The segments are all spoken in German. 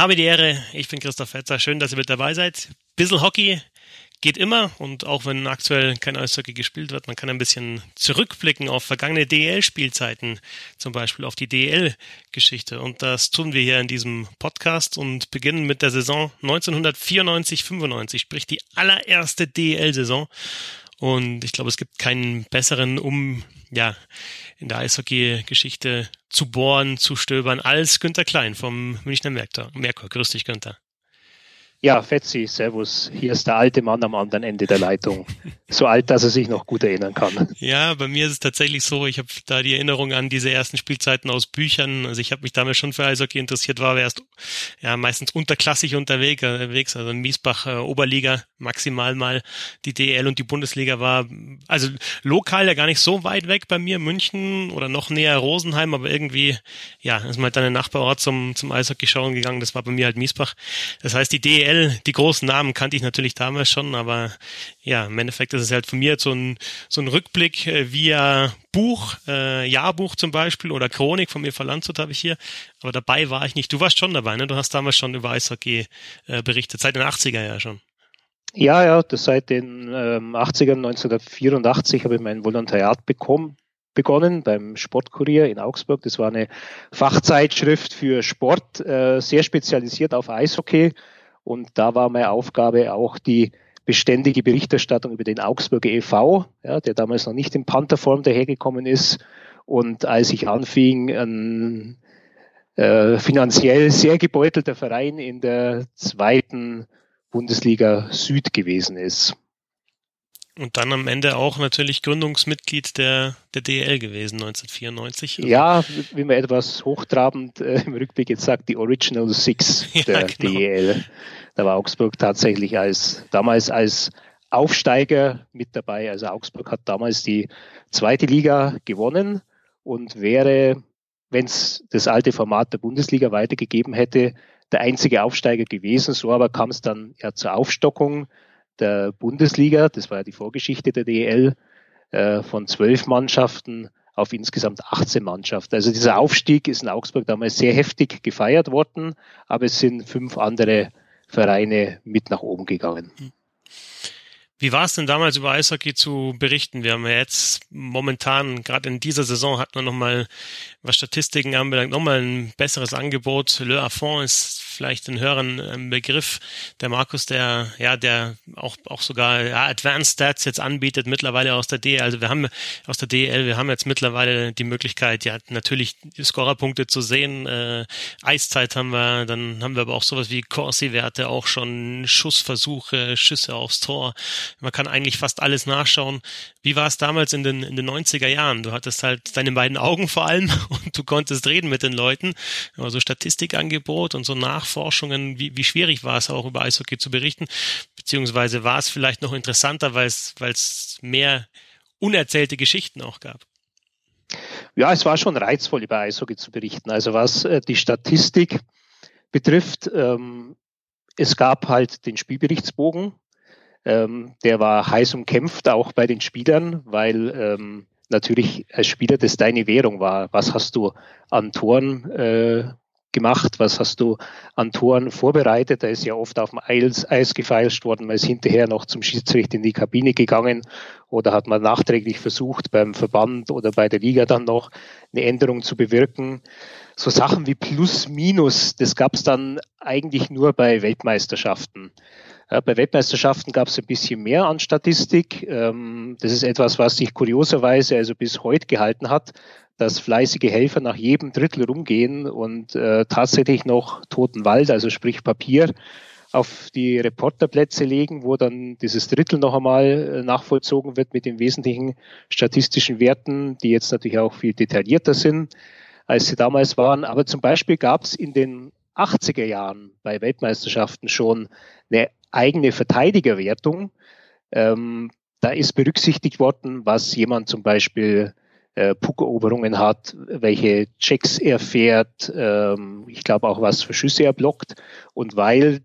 Habe die Ehre, ich bin Christoph Fetzer. Schön, dass ihr mit dabei seid. Bissel Hockey geht immer und auch wenn aktuell kein Eishockey gespielt wird, man kann ein bisschen zurückblicken auf vergangene DEL-Spielzeiten, zum Beispiel auf die DEL-Geschichte. Und das tun wir hier in diesem Podcast und beginnen mit der Saison 1994-95, sprich die allererste DEL-Saison. Und ich glaube, es gibt keinen besseren, um ja in der Eishockey-Geschichte zu bohren, zu stöbern, als Günter Klein vom Münchner Merkur. Grüß dich, Günther. Ja, Fetzi, Servus. Hier ist der alte Mann am anderen Ende der Leitung. So alt, dass er sich noch gut erinnern kann. Ja, bei mir ist es tatsächlich so, ich habe da die Erinnerung an diese ersten Spielzeiten aus Büchern. Also ich habe mich damals schon für Eishockey interessiert, war aber erst ja, meistens unterklassig unterwegs, also in Miesbach äh, Oberliga maximal mal die DL und die Bundesliga war, also lokal ja gar nicht so weit weg bei mir, München oder noch näher Rosenheim, aber irgendwie, ja, ist mal halt dann ein Nachbarort zum, zum Eishockey schauen gegangen, das war bei mir halt Miesbach. Das heißt, die DL BWL, die großen Namen kannte ich natürlich damals schon, aber ja, im Endeffekt ist es halt von mir so ein, so ein Rückblick äh, via Buch, äh, Jahrbuch zum Beispiel oder Chronik von mir Landshut habe ich hier, aber dabei war ich nicht. Du warst schon dabei, ne? Du hast damals schon über Eishockey äh, berichtet, seit den 80er ja schon. Ja, ja, das seit den ähm, 80ern, 1984 habe ich mein Volontariat bekommen begonnen beim Sportkurier in Augsburg. Das war eine Fachzeitschrift für Sport, äh, sehr spezialisiert auf Eishockey. Und da war meine Aufgabe auch die beständige Berichterstattung über den Augsburger e.V., ja, der damals noch nicht in Pantherform dahergekommen ist. Und als ich anfing, ein äh, finanziell sehr gebeutelter Verein in der zweiten Bundesliga Süd gewesen ist. Und dann am Ende auch natürlich Gründungsmitglied der, der DL gewesen, 1994. Also ja, wie man etwas hochtrabend äh, im Rückblick jetzt sagt, die Original Six ja, der genau. DL. Da war Augsburg tatsächlich als damals als Aufsteiger mit dabei. Also Augsburg hat damals die zweite Liga gewonnen und wäre, wenn es das alte Format der Bundesliga weitergegeben hätte, der einzige Aufsteiger gewesen. So aber kam es dann ja zur Aufstockung der Bundesliga. Das war ja die Vorgeschichte der DEL äh, von zwölf Mannschaften auf insgesamt 18 Mannschaften. Also dieser Aufstieg ist in Augsburg damals sehr heftig gefeiert worden, aber es sind fünf andere Vereine mit nach oben gegangen. Wie war es denn damals über Eishockey zu berichten? Wir haben ja jetzt momentan, gerade in dieser Saison, hat man nochmal, was Statistiken anbelangt, nochmal ein besseres Angebot. Le Affont ist vielleicht den Hörern ein Begriff. Der Markus, der, ja, der auch, auch sogar ja, Advanced Stats jetzt anbietet, mittlerweile aus der DL. Also wir haben aus der DL, wir haben jetzt mittlerweile die Möglichkeit, ja, natürlich Scorerpunkte zu sehen. Äh, Eiszeit haben wir, dann haben wir aber auch sowas wie Corsi-Werte, auch schon Schussversuche, Schüsse aufs Tor. Man kann eigentlich fast alles nachschauen. Wie war es damals in den, in den 90er Jahren? Du hattest halt deine beiden Augen vor allem und du konntest reden mit den Leuten. Also Statistikangebot und so nach Forschungen, wie, wie schwierig war es auch über Eishockey zu berichten, beziehungsweise war es vielleicht noch interessanter, weil es, weil es mehr unerzählte Geschichten auch gab? Ja, es war schon reizvoll, über Eishockey zu berichten. Also was äh, die Statistik betrifft, ähm, es gab halt den Spielberichtsbogen, ähm, der war heiß umkämpft, auch bei den Spielern, weil ähm, natürlich als Spieler das deine Währung war. Was hast du an Toren äh, gemacht? Was hast du an Toren vorbereitet? Da ist ja oft auf dem Eis, Eis gefeilscht worden, man ist hinterher noch zum Schiedsrichter in die Kabine gegangen oder hat man nachträglich versucht, beim Verband oder bei der Liga dann noch eine Änderung zu bewirken. So Sachen wie Plus, Minus, das gab es dann eigentlich nur bei Weltmeisterschaften. Ja, bei Weltmeisterschaften gab es ein bisschen mehr an Statistik. Ähm, das ist etwas, was sich kurioserweise also bis heute gehalten hat dass fleißige Helfer nach jedem Drittel rumgehen und äh, tatsächlich noch toten Wald, also sprich Papier, auf die Reporterplätze legen, wo dann dieses Drittel noch einmal äh, nachvollzogen wird mit den wesentlichen statistischen Werten, die jetzt natürlich auch viel detaillierter sind, als sie damals waren. Aber zum Beispiel gab es in den 80er Jahren bei Weltmeisterschaften schon eine eigene Verteidigerwertung. Ähm, da ist berücksichtigt worden, was jemand zum Beispiel äh, Puckeroberungen hat, welche Checks er fährt, ähm, ich glaube auch, was für Schüsse er blockt. Und weil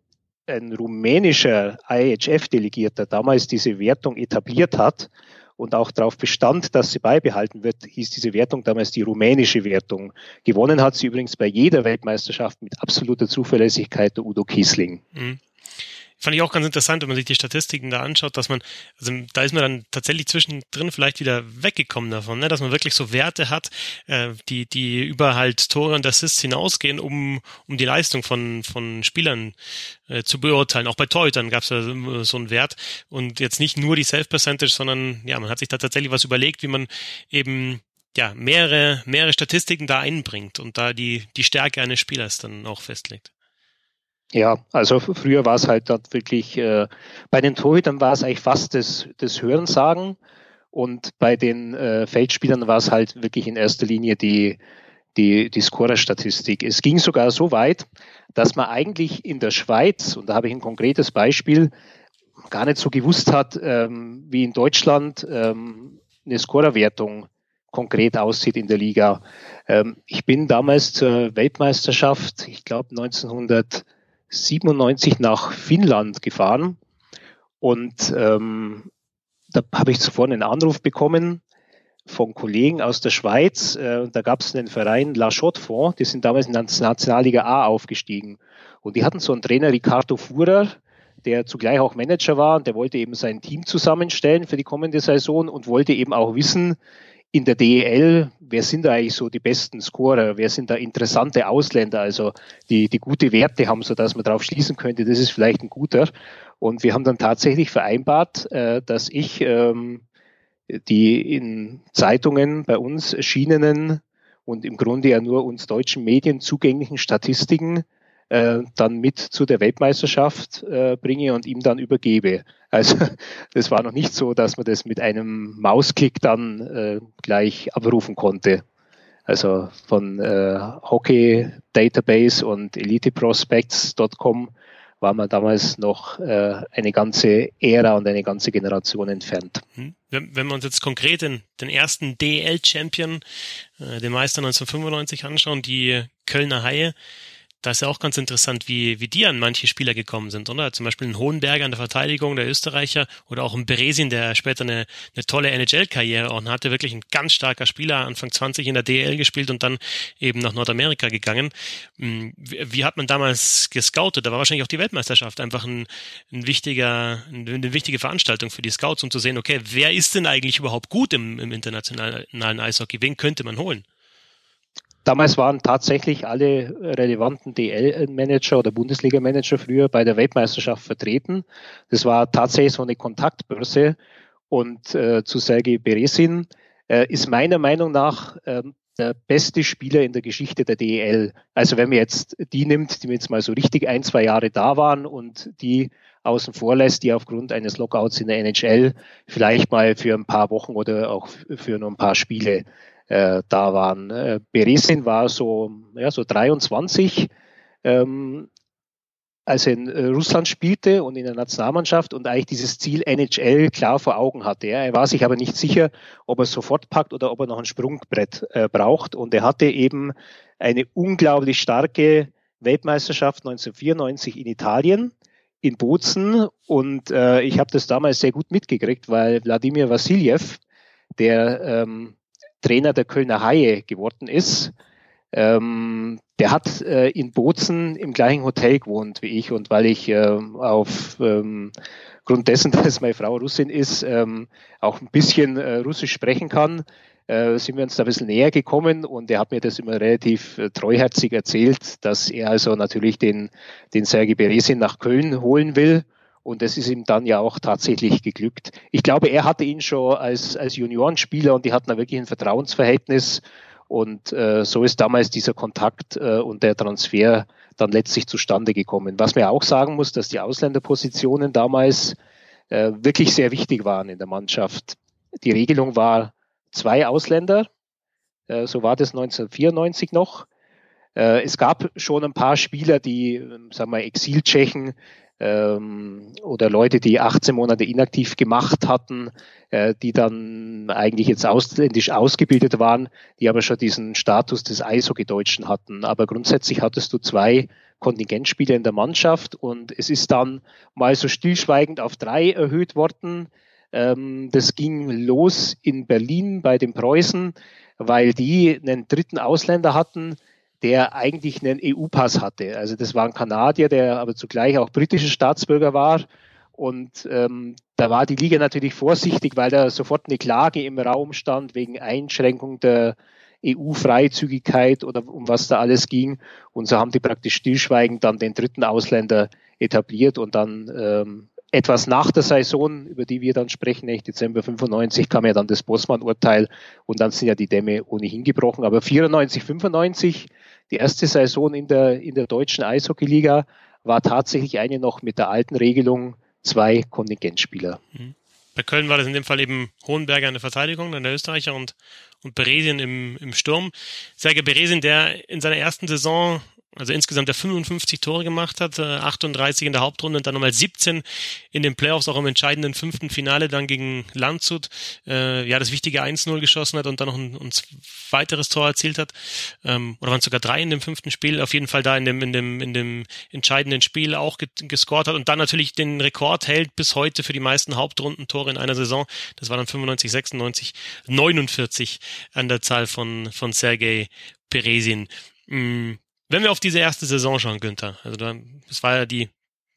ein rumänischer IHF-Delegierter damals diese Wertung etabliert hat und auch darauf bestand, dass sie beibehalten wird, hieß diese Wertung damals die rumänische Wertung. Gewonnen hat sie übrigens bei jeder Weltmeisterschaft mit absoluter Zuverlässigkeit der Udo Kiesling. Mhm fand ich auch ganz interessant, wenn man sich die Statistiken da anschaut, dass man, also da ist man dann tatsächlich zwischendrin vielleicht wieder weggekommen davon, ne? dass man wirklich so Werte hat, äh, die, die über halt Tore und Assists hinausgehen, um, um die Leistung von, von Spielern äh, zu beurteilen. Auch bei Torhütern gab es ja so einen Wert und jetzt nicht nur die Self-Percentage, sondern ja, man hat sich da tatsächlich was überlegt, wie man eben ja, mehrere, mehrere Statistiken da einbringt und da die, die Stärke eines Spielers dann auch festlegt. Ja, also früher war es halt dort wirklich, äh, bei den Torhütern war es eigentlich fast das, das Hörensagen und bei den äh, Feldspielern war es halt wirklich in erster Linie die, die, die Scorerstatistik. Es ging sogar so weit, dass man eigentlich in der Schweiz, und da habe ich ein konkretes Beispiel, gar nicht so gewusst hat, ähm, wie in Deutschland ähm, eine Scorerwertung konkret aussieht in der Liga. Ähm, ich bin damals zur Weltmeisterschaft, ich glaube 1900 97 nach Finnland gefahren und ähm, da habe ich zuvor einen Anruf bekommen von Kollegen aus der Schweiz. Äh, da gab es einen Verein La Chaux-de-Fonds, die sind damals in der Nationalliga A aufgestiegen. Und die hatten so einen Trainer, Ricardo Fuhrer, der zugleich auch Manager war und der wollte eben sein Team zusammenstellen für die kommende Saison und wollte eben auch wissen, in der DEL, wer sind da eigentlich so die besten Scorer? Wer sind da interessante Ausländer? Also die, die gute Werte haben, so dass man darauf schließen könnte, das ist vielleicht ein guter. Und wir haben dann tatsächlich vereinbart, äh, dass ich ähm, die in Zeitungen bei uns erschienenen und im Grunde ja nur uns deutschen Medien zugänglichen Statistiken äh, dann mit zu der Weltmeisterschaft äh, bringe und ihm dann übergebe. Also das war noch nicht so, dass man das mit einem Mausklick dann äh, gleich abrufen konnte. Also von äh, Hockey Database und EliteProspects.com war man damals noch äh, eine ganze Ära und eine ganze Generation entfernt. Hm. Wenn, wenn wir uns jetzt konkret den, den ersten DL-Champion, äh, den Meister 1995 anschauen, die Kölner Haie, da ist ja auch ganz interessant, wie, wie die an manche Spieler gekommen sind, oder? Zum Beispiel ein Hohenberger in der Verteidigung, der Österreicher, oder auch ein Beresin, der später eine, eine tolle NHL-Karriere auch hatte, wirklich ein ganz starker Spieler, Anfang 20 in der DL gespielt und dann eben nach Nordamerika gegangen. Hm, wie, wie hat man damals gescoutet? Da war wahrscheinlich auch die Weltmeisterschaft einfach ein, ein wichtiger, eine wichtige Veranstaltung für die Scouts, um zu sehen, okay, wer ist denn eigentlich überhaupt gut im, im internationalen Eishockey? Wen könnte man holen? Damals waren tatsächlich alle relevanten DL-Manager oder Bundesliga-Manager früher bei der Weltmeisterschaft vertreten. Das war tatsächlich so eine Kontaktbörse. Und äh, zu Sergei Beresin äh, ist meiner Meinung nach äh, der beste Spieler in der Geschichte der DEL. Also wenn man jetzt die nimmt, die jetzt mal so richtig ein, zwei Jahre da waren und die außen vor lässt, die aufgrund eines Lockouts in der NHL vielleicht mal für ein paar Wochen oder auch für nur ein paar Spiele äh, da waren. Äh, Beresin war so, ja, so 23, ähm, als er in äh, Russland spielte und in der Nationalmannschaft und eigentlich dieses Ziel NHL klar vor Augen hatte. Er war sich aber nicht sicher, ob er sofort packt oder ob er noch ein Sprungbrett äh, braucht. Und er hatte eben eine unglaublich starke Weltmeisterschaft 1994 in Italien, in Bozen. Und äh, ich habe das damals sehr gut mitgekriegt, weil Wladimir Vassiljev, der ähm, Trainer der Kölner Haie geworden ist. Ähm, der hat äh, in Bozen im gleichen Hotel gewohnt wie ich und weil ich äh, auf ähm, dessen, dass meine Frau Russin ist, ähm, auch ein bisschen äh, Russisch sprechen kann, äh, sind wir uns da ein bisschen näher gekommen und er hat mir das immer relativ äh, treuherzig erzählt, dass er also natürlich den, den Sergei Beresin nach Köln holen will und das ist ihm dann ja auch tatsächlich geglückt. Ich glaube, er hatte ihn schon als, als Juniorenspieler und die hatten da wirklich ein Vertrauensverhältnis. Und äh, so ist damals dieser Kontakt äh, und der Transfer dann letztlich zustande gekommen. Was man auch sagen muss, dass die Ausländerpositionen damals äh, wirklich sehr wichtig waren in der Mannschaft. Die Regelung war zwei Ausländer. Äh, so war das 1994 noch. Äh, es gab schon ein paar Spieler, die, sagen wir, Exiltschechen, ähm, oder Leute, die 18 Monate inaktiv gemacht hatten, äh, die dann eigentlich jetzt ausländisch ausgebildet waren, die aber schon diesen Status des Eishockey-Deutschen hatten. Aber grundsätzlich hattest du zwei Kontingentspieler in der Mannschaft und es ist dann mal so stillschweigend auf drei erhöht worden Ähm, das ging los in Berlin bei den Preußen, weil die einen dritten Ausländer hatten, der eigentlich einen EU-Pass hatte. Also das war ein Kanadier, der aber zugleich auch britischer Staatsbürger war. Und ähm, da war die Liga natürlich vorsichtig, weil da sofort eine Klage im Raum stand wegen Einschränkung der EU-Freizügigkeit oder um was da alles ging. Und so haben die praktisch stillschweigend dann den dritten Ausländer etabliert und dann ähm, etwas nach der Saison, über die wir dann sprechen, nicht Dezember 95 kam ja dann das Bossmann-Urteil und dann sind ja die Dämme ohnehin gebrochen. Aber 94, 95, die erste Saison in der, in der deutschen Eishockeyliga, war tatsächlich eine noch mit der alten Regelung zwei Kontingentspieler. Mhm. Bei Köln war das in dem Fall eben Hohenberger in der Verteidigung, dann der Österreicher und, und Beresin im, im Sturm. Sergei Beresin, der in seiner ersten Saison also insgesamt der 55 Tore gemacht hat, 38 äh, in der Hauptrunde und dann nochmal 17 in den Playoffs, auch im entscheidenden fünften Finale dann gegen Landshut, äh, ja, das wichtige 1-0 geschossen hat und dann noch ein, ein weiteres Tor erzielt hat, ähm, oder waren es sogar drei in dem fünften Spiel, auf jeden Fall da in dem, in dem, in dem entscheidenden Spiel auch gescored hat und dann natürlich den Rekord hält bis heute für die meisten Hauptrundentore in einer Saison, das war dann 95, 96, 49 an der Zahl von, von Sergei Peresin. Mhm wenn wir auf diese erste Saison schauen, Günther, also dann, das war ja die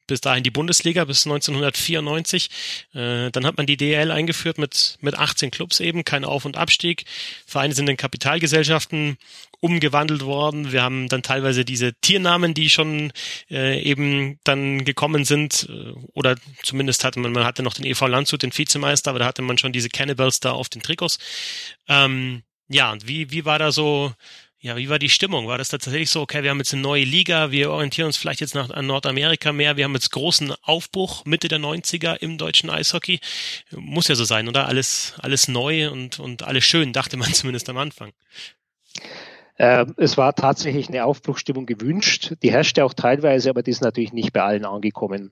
bis dahin die Bundesliga bis 1994. Äh, dann hat man die DL eingeführt mit, mit 18 Clubs eben, kein Auf- und Abstieg. Vereine sind in Kapitalgesellschaften umgewandelt worden. Wir haben dann teilweise diese Tiernamen, die schon äh, eben dann gekommen sind. Äh, oder zumindest hatte man, man hatte noch den EV Landshut, den Vizemeister, aber da hatte man schon diese Cannibals da auf den Trikots. Ähm, ja, und wie, wie war da so ja, wie war die Stimmung? War das tatsächlich so, okay, wir haben jetzt eine neue Liga, wir orientieren uns vielleicht jetzt nach an Nordamerika mehr, wir haben jetzt großen Aufbruch Mitte der 90er im deutschen Eishockey. Muss ja so sein, oder? Alles, alles neu und, und alles schön, dachte man zumindest am Anfang. Äh, es war tatsächlich eine Aufbruchstimmung gewünscht. Die herrschte auch teilweise, aber die ist natürlich nicht bei allen angekommen.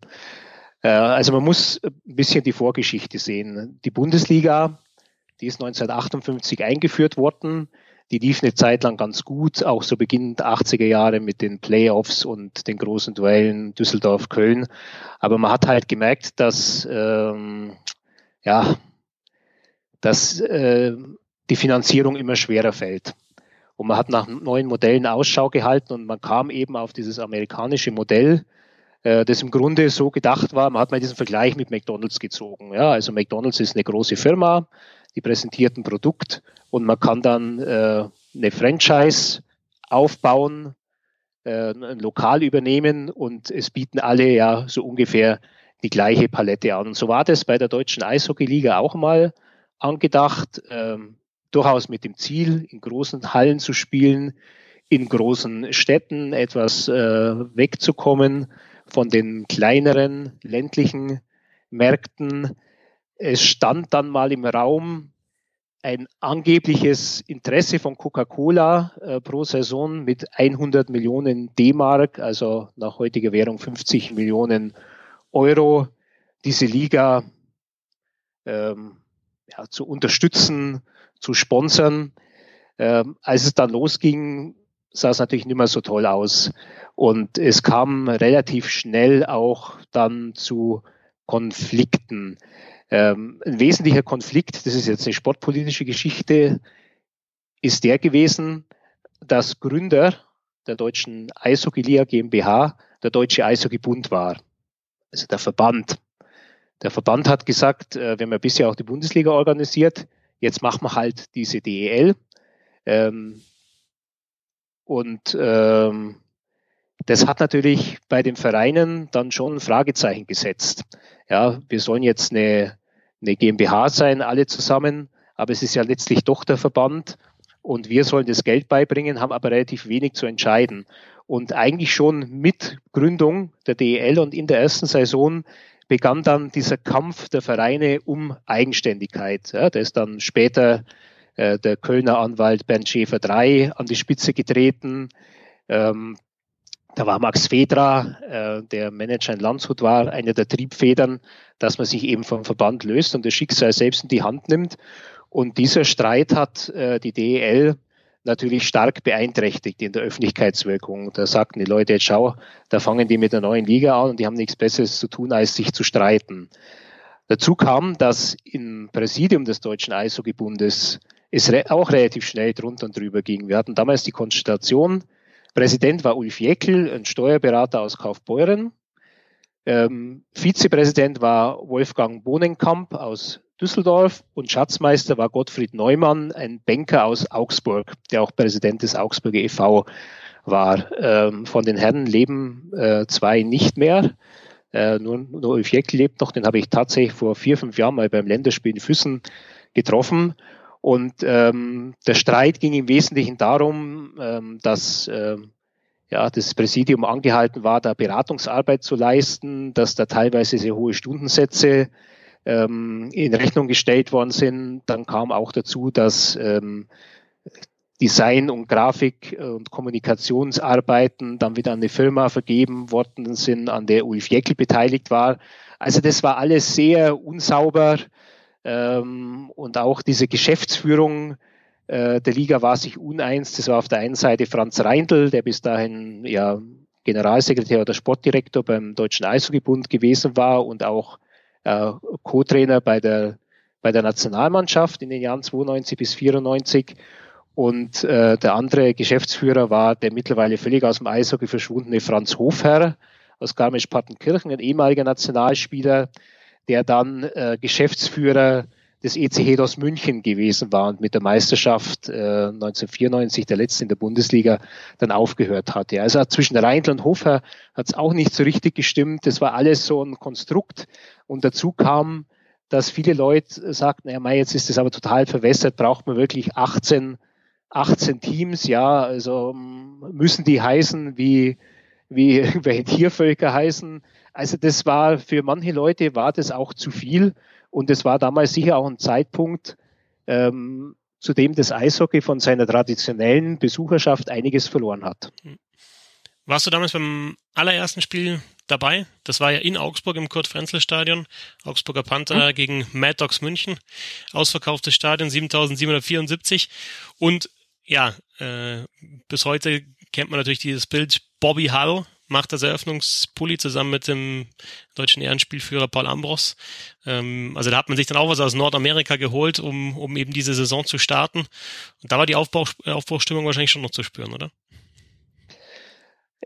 Äh, also man muss ein bisschen die Vorgeschichte sehen. Die Bundesliga, die ist 1958 eingeführt worden die lief eine Zeit lang ganz gut, auch so beginnend 80er Jahre mit den Playoffs und den großen Duellen Düsseldorf-Köln. Aber man hat halt gemerkt, dass ähm, ja, dass äh, die Finanzierung immer schwerer fällt. Und man hat nach neuen Modellen Ausschau gehalten und man kam eben auf dieses amerikanische Modell, äh, das im Grunde so gedacht war, man hat mal diesen Vergleich mit McDonalds gezogen. Ja, also McDonalds ist eine große Firma, die präsentierten Produkt und man kann dann äh, eine Franchise aufbauen, äh, ein Lokal übernehmen und es bieten alle ja so ungefähr die gleiche Palette an. Und so war das bei der deutschen Eishockeyliga auch mal angedacht, ähm, durchaus mit dem Ziel, in großen Hallen zu spielen, in großen Städten etwas äh, wegzukommen von den kleineren ländlichen Märkten. Es stand dann mal im Raum, ein angebliches Interesse von Coca-Cola äh, pro Saison mit 100 Millionen D-Mark, also nach heutiger Währung 50 Millionen Euro, diese Liga ähm, ja, zu unterstützen, zu sponsern. Ähm, als es dann losging, sah es natürlich nicht mehr so toll aus. Und es kam relativ schnell auch dann zu Konflikten. Ähm, ein wesentlicher Konflikt, das ist jetzt eine sportpolitische Geschichte, ist der gewesen, dass Gründer der deutschen Eishockey-Liga GmbH der Deutsche Eishockeybund war, also der Verband. Der Verband hat gesagt, äh, wir haben ja bisher auch die Bundesliga organisiert, jetzt machen wir halt diese DEL. Ähm, und ähm, das hat natürlich bei den Vereinen dann schon ein Fragezeichen gesetzt. Ja, wir sollen jetzt eine, eine GmbH sein, alle zusammen, aber es ist ja letztlich doch der Verband und wir sollen das Geld beibringen, haben aber relativ wenig zu entscheiden. Und eigentlich schon mit Gründung der DEL und in der ersten Saison begann dann dieser Kampf der Vereine um Eigenständigkeit. Ja, da ist dann später äh, der Kölner Anwalt Bernd Schäfer III an die Spitze getreten. Ähm, da war Max Fedra, äh, der Manager in Landshut war, einer der Triebfedern, dass man sich eben vom Verband löst und das Schicksal selbst in die Hand nimmt. Und dieser Streit hat äh, die DEL natürlich stark beeinträchtigt in der Öffentlichkeitswirkung. Da sagten die Leute, jetzt schau, da fangen die mit der neuen Liga an und die haben nichts Besseres zu tun, als sich zu streiten. Dazu kam, dass im Präsidium des Deutschen Eishockeybundes es auch relativ schnell drunter und drüber ging. Wir hatten damals die Konstellation, Präsident war Ulf Jeckel, ein Steuerberater aus Kaufbeuren. Ähm, Vizepräsident war Wolfgang Bohnenkamp aus Düsseldorf und Schatzmeister war Gottfried Neumann, ein Banker aus Augsburg, der auch Präsident des Augsburger e.V. war. Ähm, von den Herren leben äh, zwei nicht mehr. Äh, nur, nur Ulf Jeckel lebt noch, den habe ich tatsächlich vor vier, fünf Jahren mal beim Länderspiel in Füssen getroffen. Und ähm, der Streit ging im Wesentlichen darum, ähm, dass ähm, ja, das Präsidium angehalten war, da Beratungsarbeit zu leisten, dass da teilweise sehr hohe Stundensätze ähm, in Rechnung gestellt worden sind. Dann kam auch dazu, dass ähm, Design und Grafik und Kommunikationsarbeiten dann wieder an eine Firma vergeben worden sind, an der Ulf Jeckel beteiligt war. Also das war alles sehr unsauber. Ähm, und auch diese Geschäftsführung äh, der Liga war sich uneins. Das war auf der einen Seite Franz Reindl, der bis dahin ja Generalsekretär oder Sportdirektor beim Deutschen Eishockeybund gewesen war und auch äh, Co-Trainer bei der, bei der Nationalmannschaft in den Jahren 92 bis 94. Und äh, der andere Geschäftsführer war der mittlerweile völlig aus dem Eishockey verschwundene Franz Hofherr aus Garmisch-Partenkirchen, ein ehemaliger Nationalspieler, der dann äh, Geschäftsführer des EC Hedos München gewesen war und mit der Meisterschaft äh, 1994, der letzte in der Bundesliga, dann aufgehört hatte. Also zwischen Reindl und Hofer hat es auch nicht so richtig gestimmt. Das war alles so ein Konstrukt. Und dazu kam, dass viele Leute sagten, ja, jetzt ist das aber total verwässert, braucht man wirklich 18, 18 Teams, ja, also müssen die heißen wie, wie irgendwelche Tiervölker heißen. Also das war für manche Leute war das auch zu viel und es war damals sicher auch ein Zeitpunkt, ähm, zu dem das Eishockey von seiner traditionellen Besucherschaft einiges verloren hat. Warst du damals beim allerersten Spiel dabei? Das war ja in Augsburg im Kurt-Frenzel-Stadion. Augsburger Panther hm. gegen Mad Dogs München. Ausverkauftes Stadion, 7774. Und ja, äh, bis heute kennt man natürlich dieses Bild Bobby Hull macht das Eröffnungspulli zusammen mit dem deutschen Ehrenspielführer Paul Ambros. Ähm, also da hat man sich dann auch was aus Nordamerika geholt, um, um eben diese Saison zu starten. Und da war die Aufbau, Aufbruchstimmung wahrscheinlich schon noch zu spüren, oder?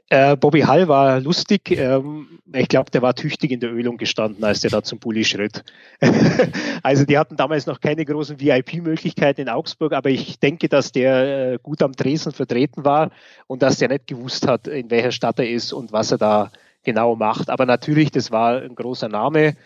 Äh, Bobby Hall war lustig. Ähm, ich glaube, der war tüchtig in der Ölung gestanden, als der da zum Bulli schritt. also die hatten damals noch keine großen VIP-Möglichkeiten in Augsburg, aber ich denke, dass der äh, gut am Dresden vertreten war und dass der nicht gewusst hat, in welcher Stadt er ist und was er da genau macht. Aber natürlich, das war ein großer Name.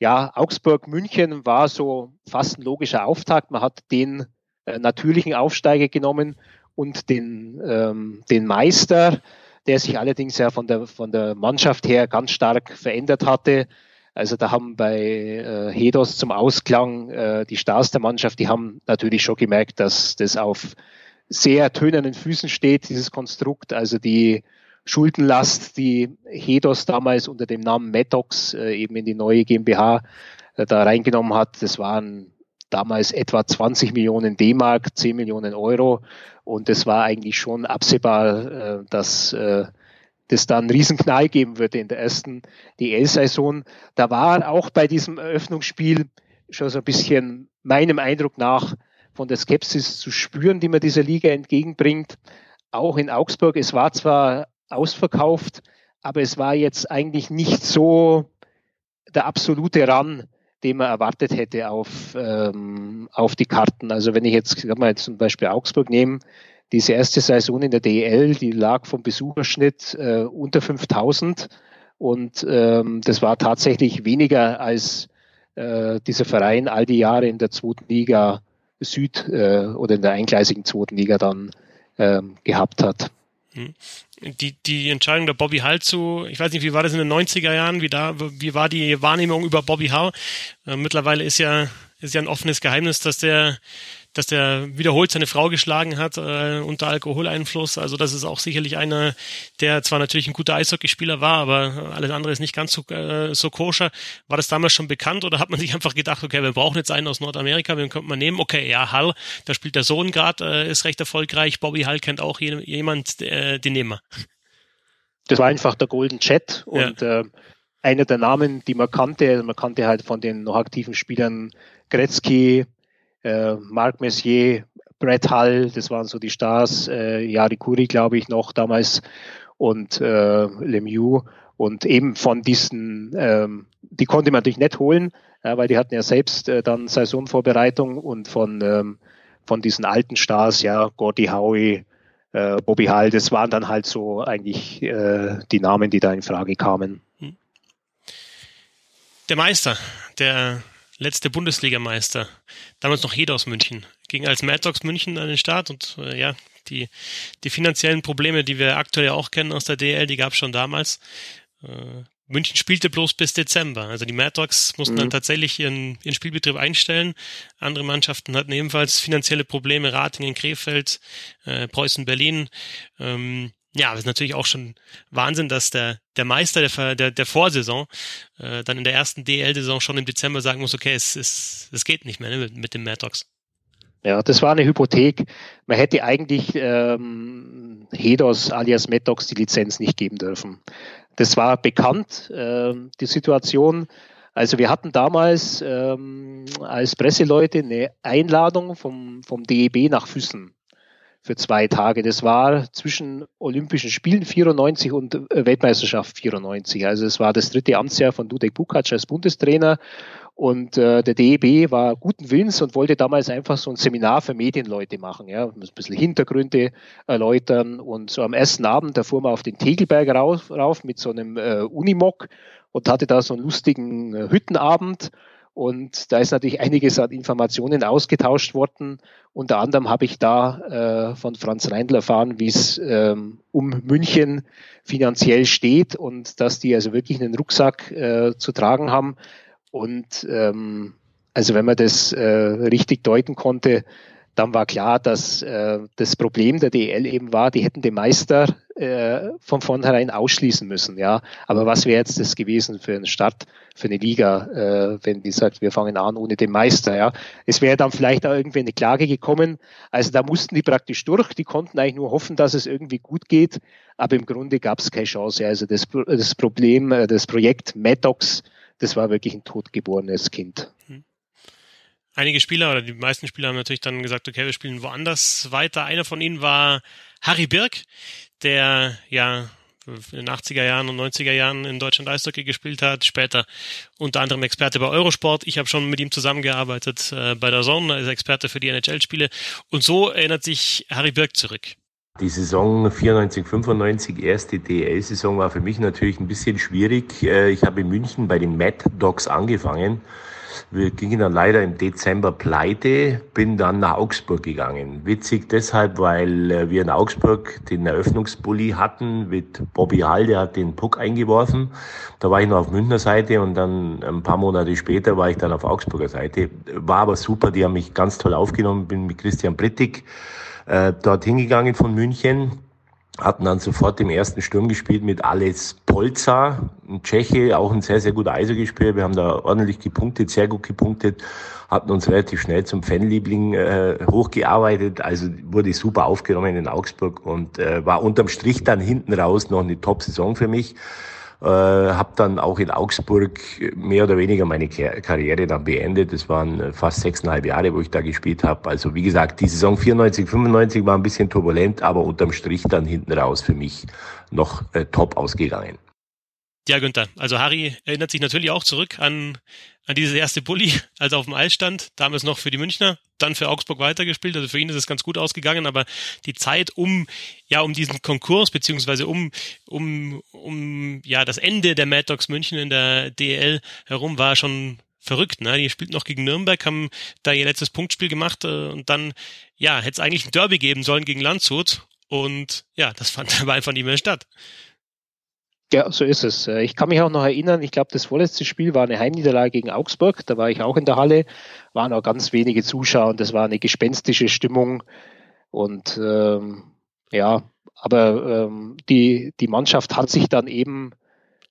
Ja, Augsburg, München war so fast ein logischer Auftakt. Man hat den äh, natürlichen Aufsteiger genommen und den, ähm, den Meister der sich allerdings ja von der, von der Mannschaft her ganz stark verändert hatte. Also da haben bei äh, Hedos zum Ausklang äh, die Stars der Mannschaft, die haben natürlich schon gemerkt, dass das auf sehr tönernen Füßen steht, dieses Konstrukt. Also die Schuldenlast, die Hedos damals unter dem Namen Metox äh, eben in die neue GmbH äh, da reingenommen hat, das waren damals etwa 20 Millionen D-Mark, 10 Millionen Euro. Und es war eigentlich schon absehbar, äh, dass äh, das dann einen Riesenknall geben würde in der ersten DL-Saison. Da war auch bei diesem Eröffnungsspiel schon so ein bisschen meinem Eindruck nach von der Skepsis zu spüren, die man dieser Liga entgegenbringt. Auch in Augsburg, es war zwar ausverkauft, aber es war jetzt eigentlich nicht so der absolute Run, den man erwartet hätte auf, ähm, auf die Karten. Also wenn ich jetzt mal zum Beispiel Augsburg nehme, diese erste Saison in der DEL, die lag vom Besucherschnitt äh, unter 5000 und ähm, das war tatsächlich weniger als äh, dieser Verein all die Jahre in der zweiten Liga Süd äh, oder in der eingleisigen zweiten Liga dann ähm, gehabt hat. Hm. Die, die Entscheidung der Bobby Hull zu, ich weiß nicht, wie war das in den 90er Jahren, wie da, wie war die Wahrnehmung über Bobby Hull? Äh, mittlerweile ist ja, ist ja ein offenes Geheimnis, dass der dass der wiederholt seine Frau geschlagen hat äh, unter Alkoholeinfluss. Also das ist auch sicherlich einer, der zwar natürlich ein guter Eishockeyspieler war, aber alles andere ist nicht ganz so, äh, so koscher. War das damals schon bekannt oder hat man sich einfach gedacht, okay, wir brauchen jetzt einen aus Nordamerika, wen könnte man nehmen? Okay, ja, Hall, da spielt der Sohn gerade, äh, ist recht erfolgreich. Bobby Hall kennt auch jemand, äh, den nehmen wir. Das war einfach der Golden Chat und ja. äh, einer der Namen, die man kannte. Man kannte halt von den noch aktiven Spielern Gretzky, äh, Marc Messier, Brett Hall, das waren so die Stars, äh, Yari Kuri, glaube ich, noch damals und äh, Lemieux. Und eben von diesen, ähm, die konnte man natürlich nicht holen, äh, weil die hatten ja selbst äh, dann Saisonvorbereitung und von, ähm, von diesen alten Stars, ja, Gordy Howie, äh, Bobby Hall, das waren dann halt so eigentlich äh, die Namen, die da in Frage kamen. Hm. Der Meister, der letzte Bundesligameister, damals noch Hed aus München, ging als Mad Dogs München an den Start und äh, ja, die, die finanziellen Probleme, die wir aktuell auch kennen aus der DL, die gab es schon damals. Äh, München spielte bloß bis Dezember. Also die Mad Dogs mussten mhm. dann tatsächlich ihren, ihren Spielbetrieb einstellen. Andere Mannschaften hatten ebenfalls finanzielle Probleme. Ratingen, Krefeld, äh, Preußen, Berlin. Ähm, ja, das ist natürlich auch schon Wahnsinn, dass der, der Meister der, der, der Vorsaison äh, dann in der ersten DL-Saison schon im Dezember sagen muss, okay, es, es, es geht nicht mehr ne, mit, mit den Mad. Ja, das war eine Hypothek. Man hätte eigentlich ähm, Hedos alias Mad die Lizenz nicht geben dürfen. Das war bekannt, äh, die Situation. Also wir hatten damals ähm, als Presseleute eine Einladung vom, vom DEB nach Füssen für zwei Tage. Das war zwischen Olympischen Spielen 94 und äh, Weltmeisterschaft 94. Also es war das dritte Amtsjahr von Dudek Bukac als Bundestrainer. Und äh, der DEB war guten Willens und wollte damals einfach so ein Seminar für Medienleute machen, ja, ein bisschen Hintergründe erläutern. Und so am ersten Abend, da fuhr man auf den Tegelberg rauf, rauf mit so einem äh, Unimog und hatte da so einen lustigen äh, Hüttenabend und da ist natürlich einiges an Informationen ausgetauscht worden. Unter anderem habe ich da äh, von Franz Reindl erfahren, wie es ähm, um München finanziell steht und dass die also wirklich einen Rucksack äh, zu tragen haben. Und ähm, also wenn man das äh, richtig deuten konnte, dann war klar, dass äh, das Problem der DL eben war, die hätten den Meister äh, von vornherein ausschließen müssen. Ja, aber was wäre jetzt das gewesen für einen Start für eine Liga, äh, wenn die sagt, wir fangen an ohne den Meister? Ja, es wäre dann vielleicht auch irgendwie eine Klage gekommen. Also da mussten die praktisch durch. Die konnten eigentlich nur hoffen, dass es irgendwie gut geht, aber im Grunde gab es keine Chance. Also das, das Problem, äh, das Projekt Maddox, das war wirklich ein totgeborenes Kind. Hm einige Spieler oder die meisten Spieler haben natürlich dann gesagt, okay, wir spielen woanders weiter. Einer von ihnen war Harry Birk, der ja in den 80er Jahren und 90er Jahren in Deutschland Eishockey gespielt hat, später unter anderem Experte bei Eurosport. Ich habe schon mit ihm zusammengearbeitet äh, bei der Sonne, als Experte für die NHL-Spiele. Und so erinnert sich Harry Birk zurück. Die Saison 94, 95, erste DL-Saison war für mich natürlich ein bisschen schwierig. Äh, ich habe in München bei den Mad Dogs angefangen wir gingen dann leider im Dezember pleite, bin dann nach Augsburg gegangen. Witzig deshalb, weil äh, wir in Augsburg den Eröffnungsbully hatten mit Bobby Hall, der hat den Puck eingeworfen. Da war ich noch auf Münchner Seite und dann ein paar Monate später war ich dann auf Augsburger Seite. War aber super, die haben mich ganz toll aufgenommen, bin mit Christian Brittig äh, dort hingegangen von München hatten dann sofort im ersten Sturm gespielt mit Ales Polza, ein Tscheche, auch ein sehr, sehr guter Eishockeyspieler. Wir haben da ordentlich gepunktet, sehr gut gepunktet, hatten uns relativ schnell zum Fanliebling äh, hochgearbeitet, also wurde super aufgenommen in Augsburg und äh, war unterm Strich dann hinten raus noch eine Top-Saison für mich. Äh, habe dann auch in Augsburg mehr oder weniger meine Karriere dann beendet. Das waren fast sechseinhalb Jahre, wo ich da gespielt habe. Also wie gesagt, die Saison 94, 95 war ein bisschen turbulent, aber unterm Strich dann hinten raus für mich noch äh, top ausgegangen. Ja, Günther. Also Harry erinnert sich natürlich auch zurück an, an dieses erste Bulli, als er auf dem Eis stand. Damals noch für die Münchner, dann für Augsburg weitergespielt. Also für ihn ist es ganz gut ausgegangen, aber die Zeit um, ja, um diesen Konkurs, beziehungsweise um, um, um, ja, das Ende der Mad Dogs München in der DL herum war schon verrückt, ne? Die spielten noch gegen Nürnberg, haben da ihr letztes Punktspiel gemacht äh, und dann, ja, hätte es eigentlich ein Derby geben sollen gegen Landshut und ja, das fand aber einfach nicht mehr statt. Ja, so ist es. Äh, ich kann mich auch noch erinnern, ich glaube, das vorletzte Spiel war eine Heimniederlage gegen Augsburg. Da war ich auch in der Halle, waren auch ganz wenige Zuschauer und das war eine gespenstische Stimmung. Und ähm, ja, aber ähm, die, die Mannschaft hat sich dann eben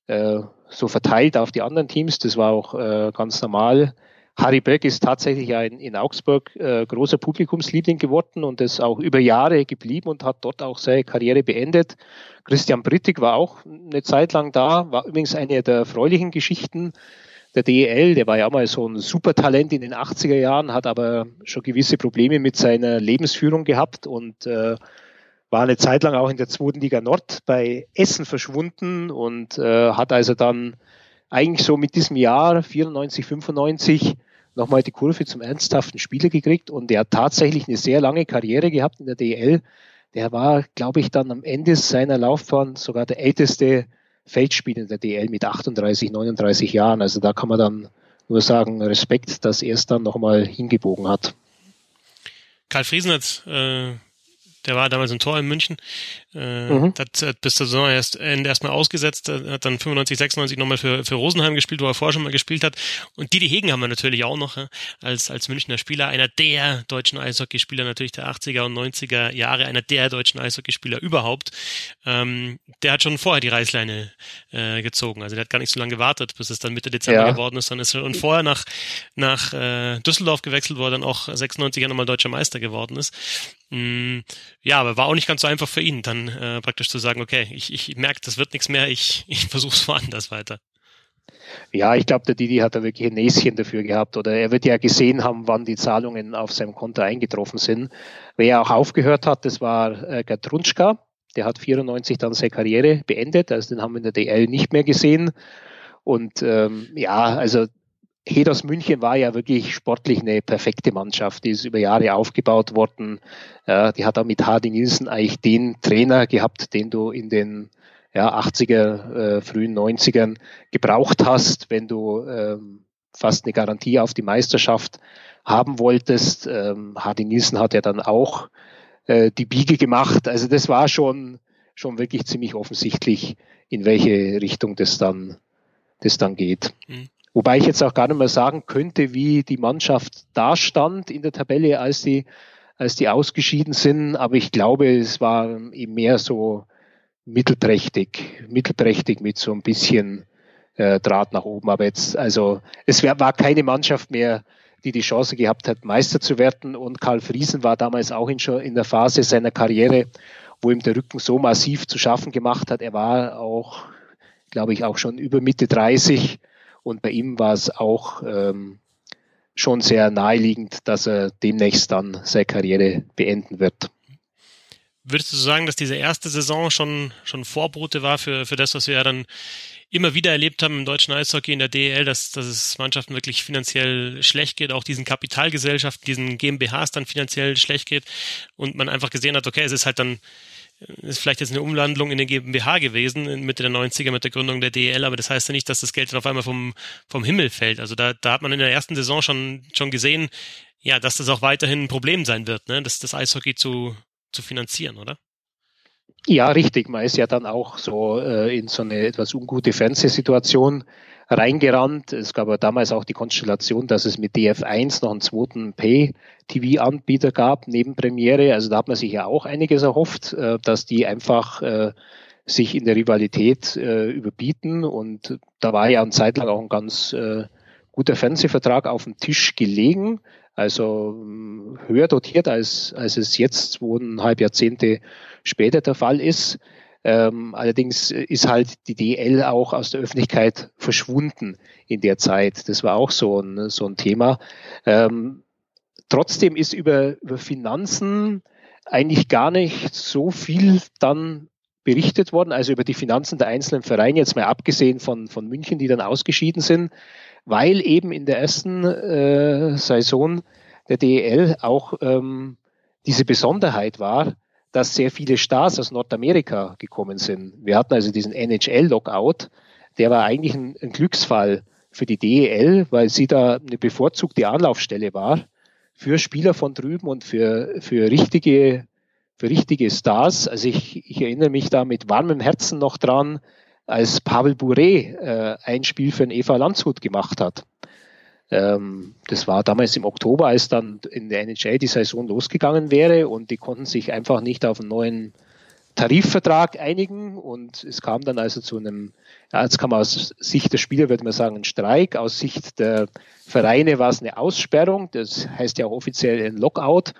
äh, so verteilt auf die anderen Teams. Das war auch äh, ganz normal. Harry Beck ist tatsächlich ja in, in Augsburg äh, großer Publikumsliebling geworden und ist auch über Jahre geblieben und hat dort auch seine Karriere beendet. Christian Brittig war auch eine Zeit lang da, war übrigens eine der erfreulichen Geschichten der DEL. Der war ja mal so ein Supertalent in den 80er Jahren, hat aber schon gewisse Probleme mit seiner Lebensführung gehabt und äh, war eine Zeit lang auch in der zweiten Liga Nord bei Essen verschwunden und äh, hat also dann eigentlich so mit diesem Jahr 94, 95 nochmal die Kurve zum ernsthaften Spieler gekriegt und der hat tatsächlich eine sehr lange Karriere gehabt in der DL. Der war, glaube ich, dann am Ende seiner Laufbahn sogar der älteste Feldspieler in der DL mit 38, 39 Jahren. Also da kann man dann nur sagen, Respekt, dass er es dann nochmal hingebogen hat. Karl Friesen hat äh, der war damals ein Tor in München. Äh, mhm. hat, hat bis zur Saison erst erstmal ausgesetzt, äh, hat dann 95, 96 nochmal für, für Rosenheim gespielt, wo er vorher schon mal gespielt hat. Und Didi Hegen haben wir natürlich auch noch äh, als, als Münchner Spieler, einer der deutschen Eishockeyspieler natürlich der 80er und 90er Jahre, einer der deutschen Eishockeyspieler überhaupt. Ähm, der hat schon vorher die Reißleine äh, gezogen. Also der hat gar nicht so lange gewartet, bis es dann Mitte Dezember ja. geworden ist. Dann ist er und vorher nach, nach äh, Düsseldorf gewechselt, wo er dann auch 96er nochmal deutscher Meister geworden ist. Mm, ja, aber war auch nicht ganz so einfach für ihn, dann äh, praktisch zu sagen, okay, ich, ich merke, das wird nichts mehr, ich, ich versuche es woanders weiter. Ja, ich glaube, der Didi hat da wirklich ein Näschen dafür gehabt oder er wird ja gesehen haben, wann die Zahlungen auf seinem Konto eingetroffen sind. Wer auch aufgehört hat, das war äh, Gerd Runschka. Der hat 94 dann seine Karriere beendet, also den haben wir in der DL nicht mehr gesehen. Und ähm, ja, also Heders München war ja wirklich sportlich eine perfekte Mannschaft. Die ist über Jahre aufgebaut worden. Ja, die hat auch mit Hardy Nielsen eigentlich den Trainer gehabt, den du in den ja, 80er, äh, frühen 90ern gebraucht hast, wenn du ähm, fast eine Garantie auf die Meisterschaft haben wolltest. Ähm, Hardy Nielsen hat ja dann auch äh, die Biege gemacht. Also das war schon, schon wirklich ziemlich offensichtlich, in welche Richtung das dann, das dann geht. Mhm. Wobei ich jetzt auch gar nicht mehr sagen könnte, wie die Mannschaft da stand in der Tabelle, als die, als die ausgeschieden sind. Aber ich glaube, es war eben mehr so mittelprächtig, mittelprächtig mit so ein bisschen äh, Draht nach oben. Aber jetzt, also es wär, war keine Mannschaft mehr, die die Chance gehabt hat, Meister zu werden. Und Karl Friesen war damals auch in, in der Phase seiner Karriere, wo ihm der Rücken so massiv zu schaffen gemacht hat. Er war auch, glaube ich, auch schon über Mitte 30 und bei ihm war es auch ähm, schon sehr naheliegend, dass er demnächst dann seine Karriere beenden wird. Würdest du sagen, dass diese erste Saison schon, schon Vorbote war für, für das, was wir ja dann immer wieder erlebt haben im deutschen Eishockey in der DEL, dass, dass es Mannschaften wirklich finanziell schlecht geht, auch diesen Kapitalgesellschaften, diesen GmbHs dann finanziell schlecht geht und man einfach gesehen hat, okay, es ist halt dann ist vielleicht jetzt eine Umlandlung in den GmbH gewesen, Mitte der 90er mit der Gründung der DEL, aber das heißt ja nicht, dass das Geld dann auf einmal vom, vom Himmel fällt. Also da, da hat man in der ersten Saison schon, schon gesehen, ja, dass das auch weiterhin ein Problem sein wird, ne, das, das Eishockey zu, zu finanzieren, oder? Ja, richtig. Man ist ja dann auch so äh, in so eine etwas ungute Fernsehsituation reingerannt. Es gab aber damals auch die Konstellation, dass es mit DF1 noch einen zweiten Pay-TV-Anbieter gab, neben Premiere. Also da hat man sich ja auch einiges erhofft, äh, dass die einfach äh, sich in der Rivalität äh, überbieten. Und da war ja eine Zeit lang auch ein ganz guter Fernsehvertrag auf dem Tisch gelegen. Also ähm, höher dotiert, als, als es jetzt zweieinhalb Jahrzehnte später der Fall ist. Ähm, allerdings ist halt die DL auch aus der Öffentlichkeit verschwunden in der Zeit. Das war auch so ein, so ein Thema. Ähm, trotzdem ist über, über Finanzen eigentlich gar nicht so viel dann berichtet worden, also über die Finanzen der einzelnen Vereine, jetzt mal abgesehen von, von München, die dann ausgeschieden sind, weil eben in der ersten äh, Saison der DEL auch ähm, diese Besonderheit war, dass sehr viele Stars aus Nordamerika gekommen sind. Wir hatten also diesen NHL-Lockout, der war eigentlich ein, ein Glücksfall für die DEL, weil sie da eine bevorzugte Anlaufstelle war für Spieler von drüben und für, für richtige, für richtige Stars. Also ich, ich erinnere mich da mit warmem Herzen noch dran, als Pavel Bure äh, ein Spiel für den Eva Landshut gemacht hat. Ähm, das war damals im Oktober, als dann in der NHL die Saison losgegangen wäre und die konnten sich einfach nicht auf einen neuen Tarifvertrag einigen. Und es kam dann also zu einem, ja, jetzt kann man aus Sicht der Spieler, würde man sagen, ein Streik, aus Sicht der Vereine war es eine Aussperrung, das heißt ja auch offiziell ein Lockout.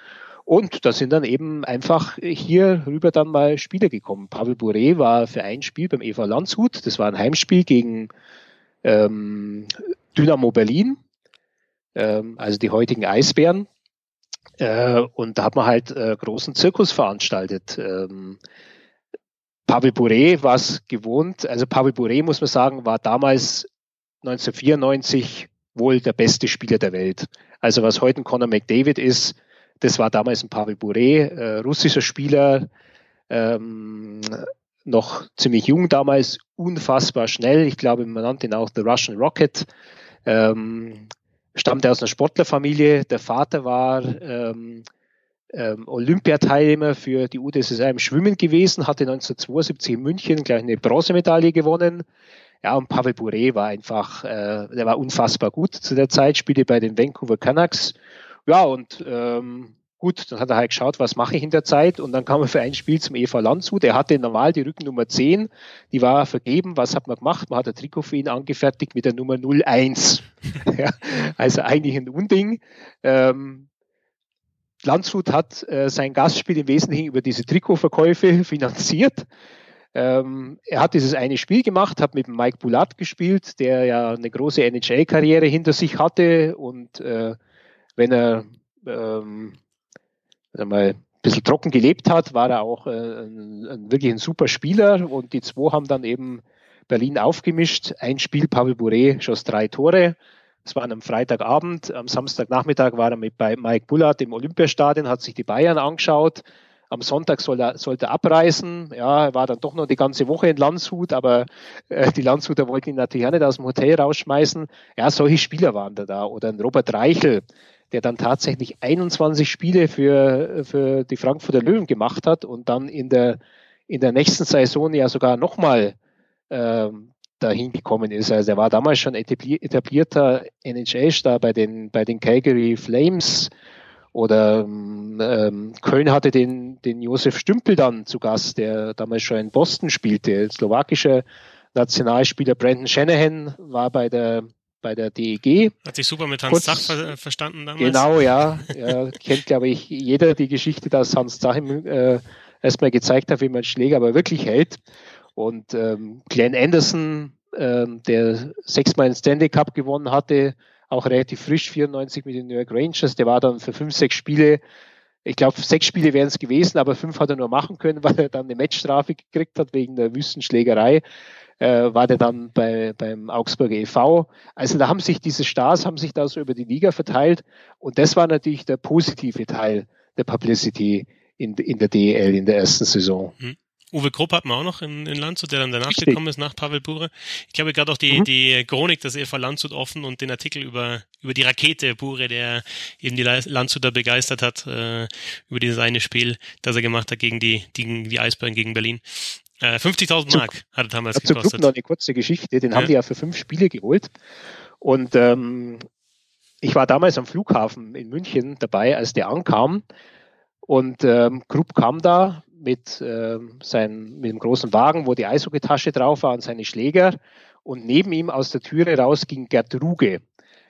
Und da sind dann eben einfach hier rüber dann mal Spieler gekommen. Pavel Bure war für ein Spiel beim EV Landshut, das war ein Heimspiel gegen ähm, Dynamo Berlin, ähm, also die heutigen Eisbären. Äh, und da hat man halt äh, großen Zirkus veranstaltet. Ähm, Pavel Bure war es gewohnt, also Pavel Bure, muss man sagen, war damals 1994 wohl der beste Spieler der Welt. Also was heute ein Conor McDavid ist, das war damals ein Pavel Bure, äh, russischer Spieler, ähm, noch ziemlich jung damals, unfassbar schnell. Ich glaube, man nannte ihn auch The Russian Rocket. Ähm, stammte aus einer Sportlerfamilie. Der Vater war ähm, ähm, Olympiateilnehmer für die UdSSR im Schwimmen gewesen, hatte 1972 in München gleich eine Bronzemedaille gewonnen. Ja, und Pavel Bure war einfach, äh, der war unfassbar gut zu der Zeit, spielte bei den Vancouver Canucks. Ja, und ähm, gut, dann hat er halt geschaut, was mache ich in der Zeit und dann kam er für ein Spiel zum EV Landshut. Er hatte normal die Rückennummer 10, die war vergeben. Was hat man gemacht? Man hat ein Trikot für ihn angefertigt mit der Nummer 01. ja, also eigentlich ein Unding. Ähm, Landshut hat äh, sein Gastspiel im Wesentlichen über diese Trikotverkäufe finanziert. Ähm, er hat dieses eine Spiel gemacht, hat mit Mike Bulat gespielt, der ja eine große NHL-Karriere hinter sich hatte und äh, wenn er ähm, mal ein bisschen trocken gelebt hat, war er auch äh, ein, ein, wirklich ein super Spieler und die zwei haben dann eben Berlin aufgemischt. Ein Spiel, Pavel Bure schoss drei Tore. Es war am Freitagabend, am Samstagnachmittag war er mit bei Mike Bullard im Olympiastadion, hat sich die Bayern angeschaut. Am Sonntag soll er, sollte er abreisen. Ja, er war dann doch noch die ganze Woche in Landshut, aber äh, die Landshuter wollten ihn natürlich auch nicht aus dem Hotel rausschmeißen. Ja, solche Spieler waren da da. Oder ein Robert Reichel, der dann tatsächlich 21 Spiele für, für die Frankfurter Löwen gemacht hat und dann in der, in der nächsten Saison ja sogar nochmal ähm, dahin gekommen ist. Also er war damals schon etablierter NHL-Star bei den, bei den Calgary Flames oder ähm, Köln hatte den, den Josef Stümpel dann zu Gast, der damals schon in Boston spielte. Slowakischer Nationalspieler Brandon Shanahan war bei der bei der DEG. Hat sich super mit Hans Kurz, Zach ver verstanden damals. Genau, ja. ja kennt, glaube ich, jeder die Geschichte, dass Hans Zach ihm äh, erstmal gezeigt hat, wie man Schläger aber wirklich hält. Und ähm, Glenn Anderson, ähm, der sechsmal den Stanley Cup gewonnen hatte, auch relativ frisch, 94 mit den New York Rangers, der war dann für fünf, sechs Spiele ich glaube, sechs Spiele wären es gewesen, aber fünf hat er nur machen können, weil er dann eine Matchstrafe gekriegt hat wegen der Wüstenschlägerei äh, war der dann bei, beim Augsburger e.V. Also da haben sich diese Stars, haben sich da so über die Liga verteilt und das war natürlich der positive Teil der Publicity in, in der DEL in der ersten Saison. Hm. Uwe Krupp hat man auch noch in, in Landshut, der dann danach Richtig. gekommen ist, nach Pavel Bure. Ich habe gerade auch die, mhm. die Chronik des EV Landshut offen und den Artikel über, über die Rakete Bure, der eben die Landshuter begeistert hat, äh, über dieses eine Spiel, das er gemacht hat gegen die, die, die Eisbären gegen Berlin. Äh, 50.000 Mark hat er damals gekostet. Zum Club noch eine kurze Geschichte, den ja. haben die ja für fünf Spiele geholt. Und ähm, ich war damals am Flughafen in München dabei, als der ankam. Und ähm, Krupp kam da mit, ähm, sein, mit dem großen Wagen, wo die Eishockeytasche drauf war und seine Schläger. Und neben ihm aus der Türe raus ging Gerd Ruge.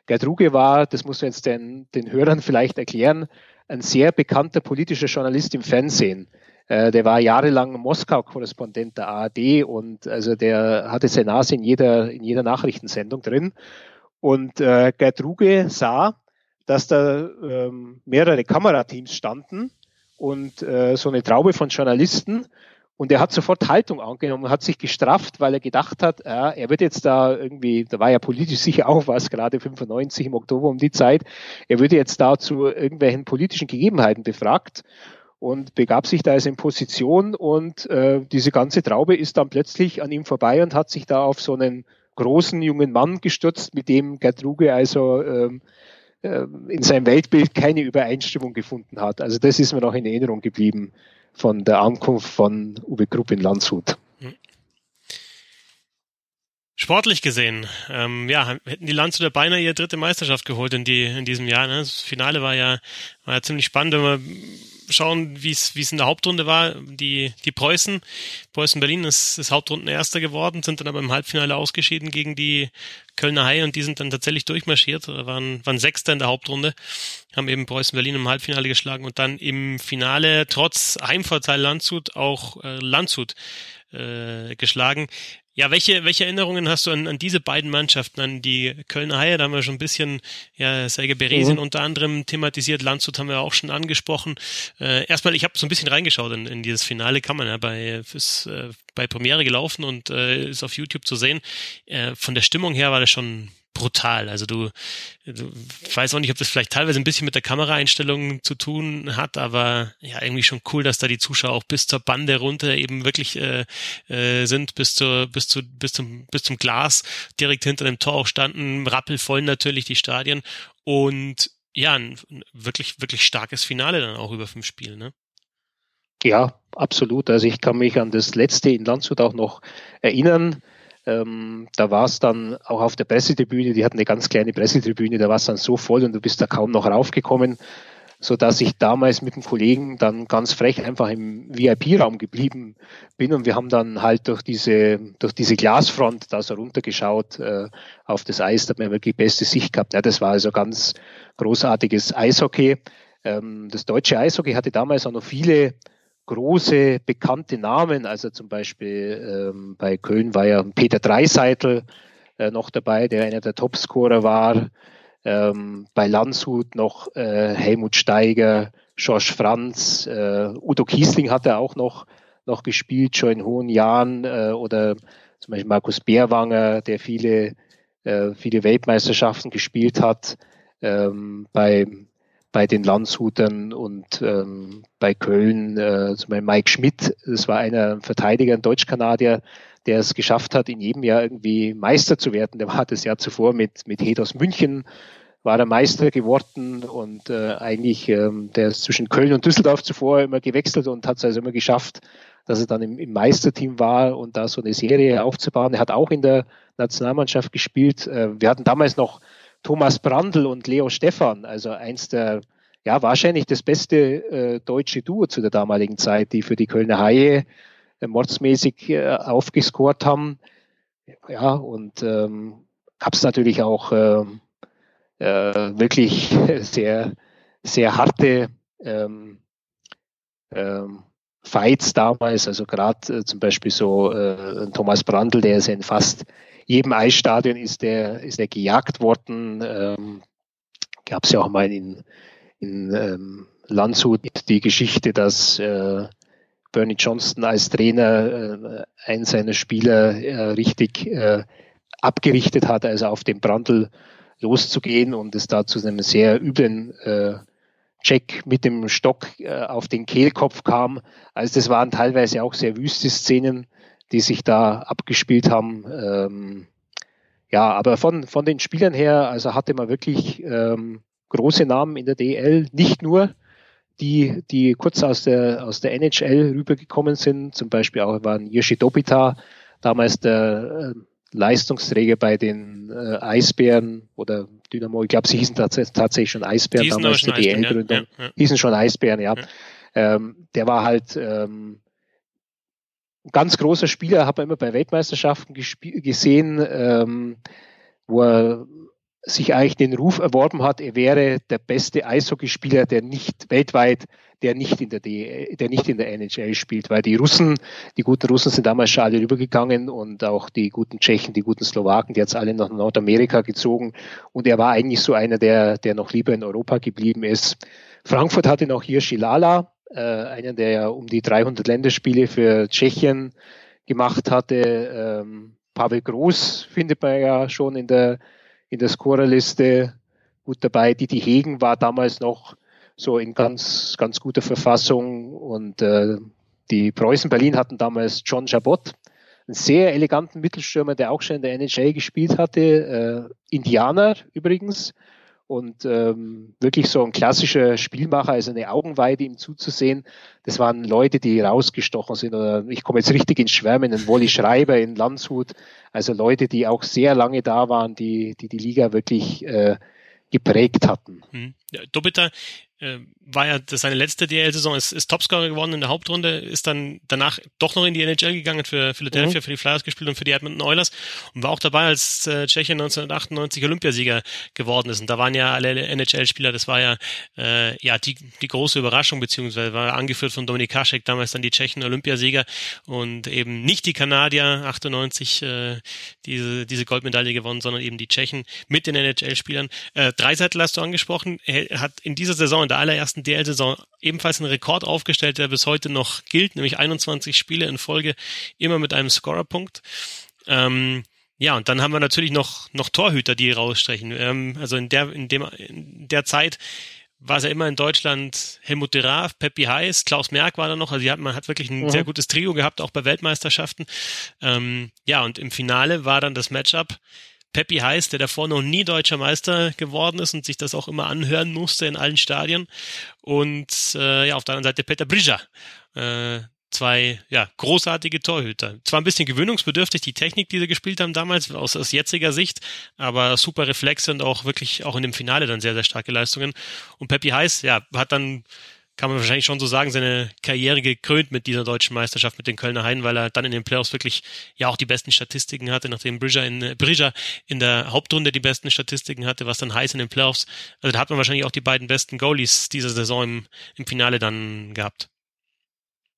Gerd Ruge war, das muss man jetzt den, den Hörern vielleicht erklären, ein sehr bekannter politischer Journalist im Fernsehen. Äh, der war jahrelang Moskau-Korrespondent der ARD und also der hatte seine Nase in jeder, in jeder Nachrichtensendung drin. Und äh, Gerd Ruge sah, dass da ähm, mehrere Kamerateams standen und äh, so eine Traube von Journalisten. Und er hat sofort Haltung angenommen, hat sich gestrafft, weil er gedacht hat, äh, er wird jetzt da irgendwie, da war ja politisch sicher auch was, gerade 95 im Oktober um die Zeit, er würde jetzt da zu irgendwelchen politischen Gegebenheiten befragt und begab sich da also in Position und äh, diese ganze Traube ist dann plötzlich an ihm vorbei und hat sich da auf so einen großen jungen Mann gestürzt, mit dem Gertruge also ähm, äh, in seinem Weltbild keine Übereinstimmung gefunden hat. Also das ist mir noch in Erinnerung geblieben von der Ankunft von Uwe Krupp in Landshut. Hm. Sportlich gesehen, ähm, ja, hätten die Landshuter beinahe ihre dritte Meisterschaft geholt in, die, in diesem Jahr. Ne? Das Finale war ja, war ja ziemlich spannend, wenn man schauen, wie es in der Hauptrunde war. Die die Preußen, Preußen Berlin ist, ist Hauptrundenerster geworden, sind dann aber im Halbfinale ausgeschieden gegen die Kölner Haie und die sind dann tatsächlich durchmarschiert, waren waren Sechster in der Hauptrunde, haben eben Preußen Berlin im Halbfinale geschlagen und dann im Finale trotz Heimvorteil Landshut auch äh, Landshut äh, geschlagen. Ja, welche, welche Erinnerungen hast du an, an diese beiden Mannschaften, an die Kölner Haie? Da haben wir schon ein bisschen, ja, Serge Beresin mhm. unter anderem thematisiert, Landshut haben wir auch schon angesprochen. Äh, erstmal, ich habe so ein bisschen reingeschaut in, in dieses Finale, kann man ja bei, ist, äh, bei Premiere gelaufen und äh, ist auf YouTube zu sehen. Äh, von der Stimmung her war das schon brutal. Also du, du weiß auch nicht, ob das vielleicht teilweise ein bisschen mit der Kameraeinstellung zu tun hat, aber ja, irgendwie schon cool, dass da die Zuschauer auch bis zur Bande runter eben wirklich äh, äh, sind, bis zur, bis zu, bis zum, bis zum Glas direkt hinter dem Tor auch standen, rappelvoll natürlich die Stadien und ja, ein wirklich, wirklich starkes Finale dann auch über fünf Spiele, ne? Ja, absolut. Also ich kann mich an das letzte in Landshut auch noch erinnern. Ähm, da war es dann auch auf der Pressetribüne, die hatten eine ganz kleine Pressetribüne, da war es dann so voll und du bist da kaum noch raufgekommen, so dass ich damals mit dem Kollegen dann ganz frech einfach im VIP-Raum geblieben bin und wir haben dann halt durch diese durch diese Glasfront da so runtergeschaut äh, auf das Eis, da hat man wirklich beste Sicht gehabt. Ja, das war also ganz großartiges Eishockey. Ähm, das deutsche Eishockey hatte damals auch noch viele große bekannte Namen, also zum Beispiel ähm, bei Köln war ja Peter Dreiseitel äh, noch dabei, der einer der Topscorer war. Ähm, bei Landshut noch äh, Helmut Steiger, Schorsch Franz, äh, Udo Kiesling hat er auch noch, noch gespielt, schon in hohen Jahren, äh, oder zum Beispiel Markus Bärwanger, der viele, äh, viele Weltmeisterschaften gespielt hat. Ähm, bei bei den Landshutern und ähm, bei Köln, äh, zum Beispiel Mike Schmidt, das war einer Verteidiger, ein Deutsch-Kanadier, der es geschafft hat, in jedem Jahr irgendwie Meister zu werden. Der war das Jahr zuvor mit, mit Hedos München, war er Meister geworden und äh, eigentlich, ähm, der ist zwischen Köln und Düsseldorf zuvor immer gewechselt und hat es also immer geschafft, dass er dann im, im Meisterteam war und da so eine Serie aufzubauen. Er hat auch in der Nationalmannschaft gespielt. Äh, wir hatten damals noch Thomas Brandl und Leo Stephan, also eins der, ja, wahrscheinlich das beste äh, deutsche Duo zu der damaligen Zeit, die für die Kölner Haie äh, mordsmäßig äh, aufgescored haben. Ja, und ähm, gab es natürlich auch äh, äh, wirklich sehr, sehr harte ähm, ähm, Fights damals, also gerade äh, zum Beispiel so äh, Thomas Brandl, der ist in fast jedem Eisstadion ist der, ist der gejagt worden. Ähm, Gab es ja auch mal in, in ähm, Landshut die Geschichte, dass äh, Bernie Johnston als Trainer äh, einen seiner Spieler äh, richtig äh, abgerichtet hat, also auf den Brandl loszugehen und es da zu einem sehr üblen äh, Check mit dem Stock äh, auf den Kehlkopf kam. Also das waren teilweise auch sehr wüste Szenen die sich da abgespielt haben. Ähm, ja, aber von, von den Spielern her, also hatte man wirklich ähm, große Namen in der DL, nicht nur die, die kurz aus der, aus der NHL rübergekommen sind, zum Beispiel auch waren Yoshi Dobita, damals der äh, Leistungsträger bei den äh, Eisbären oder Dynamo, ich glaube, sie hießen tats tatsächlich schon Eisbären, damals die DL-Gründung, ja, ja. hießen schon Eisbären, ja. ja. Ähm, der war halt ähm, ganz großer Spieler, habe immer bei Weltmeisterschaften gesehen, ähm, wo er sich eigentlich den Ruf erworben hat, er wäre der beste Eishockeyspieler, der nicht weltweit, der nicht in der, D, der nicht in der NHL spielt, weil die Russen, die guten Russen sind damals schon alle rübergegangen und auch die guten Tschechen, die guten Slowaken, die jetzt alle nach Nordamerika gezogen und er war eigentlich so einer, der, der noch lieber in Europa geblieben ist. Frankfurt hatte noch hier Shilala, äh, einen, der ja um die 300 Länderspiele für Tschechien gemacht hatte. Ähm, Pavel Groß findet man ja schon in der, in der Scorerliste gut dabei. Didi Hegen war damals noch so in ganz, ganz guter Verfassung und äh, die Preußen Berlin hatten damals John Jabot, einen sehr eleganten Mittelstürmer, der auch schon in der NHL gespielt hatte, äh, Indianer übrigens, und ähm, wirklich so ein klassischer Spielmacher, also eine Augenweide ihm zuzusehen. Das waren Leute, die rausgestochen sind. Oder ich komme jetzt richtig ins Schwärmen, ein Wolli Schreiber in Landshut. Also Leute, die auch sehr lange da waren, die die, die Liga wirklich äh, geprägt hatten. Hm. Ja, Dobita, äh, war ja das seine letzte DL-Saison, ist, ist Topscorer geworden in der Hauptrunde, ist dann danach doch noch in die NHL gegangen, für Philadelphia, mhm. für die Flyers gespielt und für die Edmonton Oilers und war auch dabei, als äh, Tschechien 1998 Olympiasieger geworden ist. Und da waren ja alle NHL-Spieler, das war ja äh, ja die, die große Überraschung, beziehungsweise war angeführt von Dominik Kaschek, damals dann die Tschechen Olympiasieger und eben nicht die Kanadier 98 äh, diese, diese Goldmedaille gewonnen, sondern eben die Tschechen mit den NHL-Spielern. Äh, Dreiseitel hast du angesprochen, er hat in dieser Saison in der allerersten DL-Saison ebenfalls einen Rekord aufgestellt, der bis heute noch gilt, nämlich 21 Spiele in Folge, immer mit einem Scorerpunkt. Ähm, ja, und dann haben wir natürlich noch, noch Torhüter, die rausstechen. Ähm, also in der, in dem, in der Zeit war es ja immer in Deutschland Helmut de Raaf, Peppi Heiß, Klaus Merck war da noch. Also hat, man hat wirklich ein mhm. sehr gutes Trio gehabt, auch bei Weltmeisterschaften. Ähm, ja, und im Finale war dann das Matchup Peppi heißt, der davor noch nie deutscher Meister geworden ist und sich das auch immer anhören musste in allen Stadien. Und äh, ja, auf der anderen Seite Peter Brija. Äh, zwei ja, großartige Torhüter. Zwar ein bisschen gewöhnungsbedürftig, die Technik, die sie gespielt haben damals, aus, aus jetziger Sicht, aber super Reflexe und auch wirklich auch in dem Finale dann sehr, sehr starke Leistungen. Und Peppi Heiß, ja, hat dann kann man wahrscheinlich schon so sagen, seine Karriere gekrönt mit dieser deutschen Meisterschaft mit den Kölner Heiden, weil er dann in den Playoffs wirklich ja auch die besten Statistiken hatte, nachdem Bridger in, äh, Bridger in der Hauptrunde die besten Statistiken hatte, was dann heißt in den Playoffs. Also da hat man wahrscheinlich auch die beiden besten Goalies dieser Saison im, im Finale dann gehabt.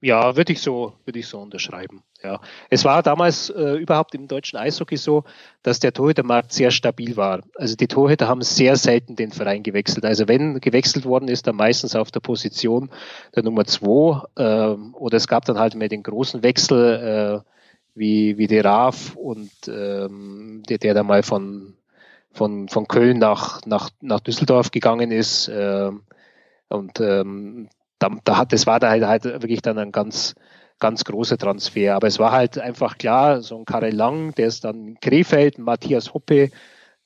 Ja, würde ich so, würde ich so unterschreiben. Ja, es war damals äh, überhaupt im deutschen Eishockey so, dass der Torhütermarkt sehr stabil war. Also die Torhüter haben sehr selten den Verein gewechselt. Also wenn gewechselt worden ist, dann meistens auf der Position der Nummer zwei äh, oder es gab dann halt mehr den großen Wechsel äh, wie wie der Raf und ähm, der, der da mal von von von Köln nach nach nach Düsseldorf gegangen ist. Äh, und ähm, da, da hat, das war da halt, halt wirklich dann ein ganz, ganz großer Transfer. Aber es war halt einfach klar, so ein Karel Lang, der ist dann in Krefeld, Matthias Hoppe,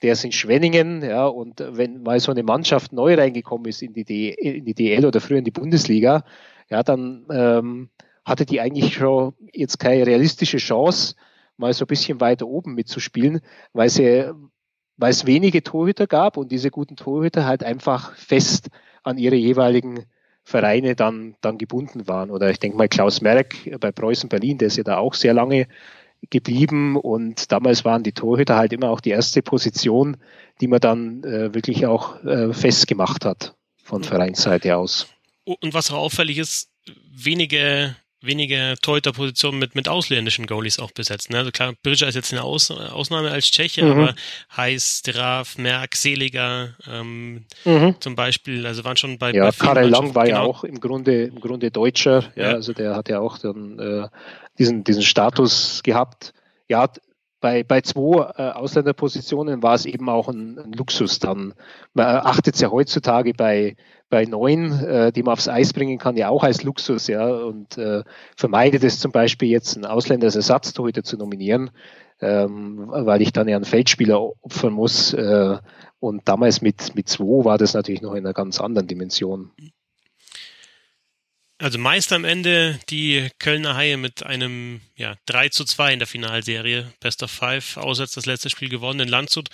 der ist in Schwenningen, ja, und wenn mal so eine Mannschaft neu reingekommen ist in die, D, in die DL oder früher in die Bundesliga, ja, dann ähm, hatte die eigentlich schon jetzt keine realistische Chance, mal so ein bisschen weiter oben mitzuspielen, weil sie, weil es wenige Torhüter gab und diese guten Torhüter halt einfach fest an ihre jeweiligen Vereine dann, dann gebunden waren. Oder ich denke mal Klaus Merck bei Preußen Berlin, der ist ja da auch sehr lange geblieben und damals waren die Torhüter halt immer auch die erste Position, die man dann äh, wirklich auch äh, festgemacht hat von Vereinsseite aus. Und was auch auffällig ist, wenige wenige Torhüterpositionen mit, mit ausländischen Goalies auch besetzt. Ne? Also klar, Bridger ist jetzt eine Aus, Ausnahme als Tscheche, mhm. aber Heiß, Draf, Merck, Seliger ähm, mhm. zum Beispiel, also waren schon bei Ja, bei Karel Lang war genau. ja auch im Grunde im Grunde Deutscher, ja, ja. also der hat ja auch dann äh, diesen, diesen Status gehabt. Ja, bei, bei zwei äh, Ausländerpositionen war es eben auch ein, ein Luxus dann. Man achtet ja heutzutage bei, bei neuen, äh, die man aufs Eis bringen kann, ja auch als Luxus, ja, und äh, vermeidet es zum Beispiel jetzt einen Ausländer als Ersatztorhüter zu nominieren, ähm, weil ich dann ja einen Feldspieler opfern muss. Äh, und damals mit, mit zwei war das natürlich noch in einer ganz anderen Dimension. Also meist am Ende die Kölner Haie mit einem ja, 3 zu 2 in der Finalserie, Best of Five, auswärts das letzte Spiel gewonnen in Landshut.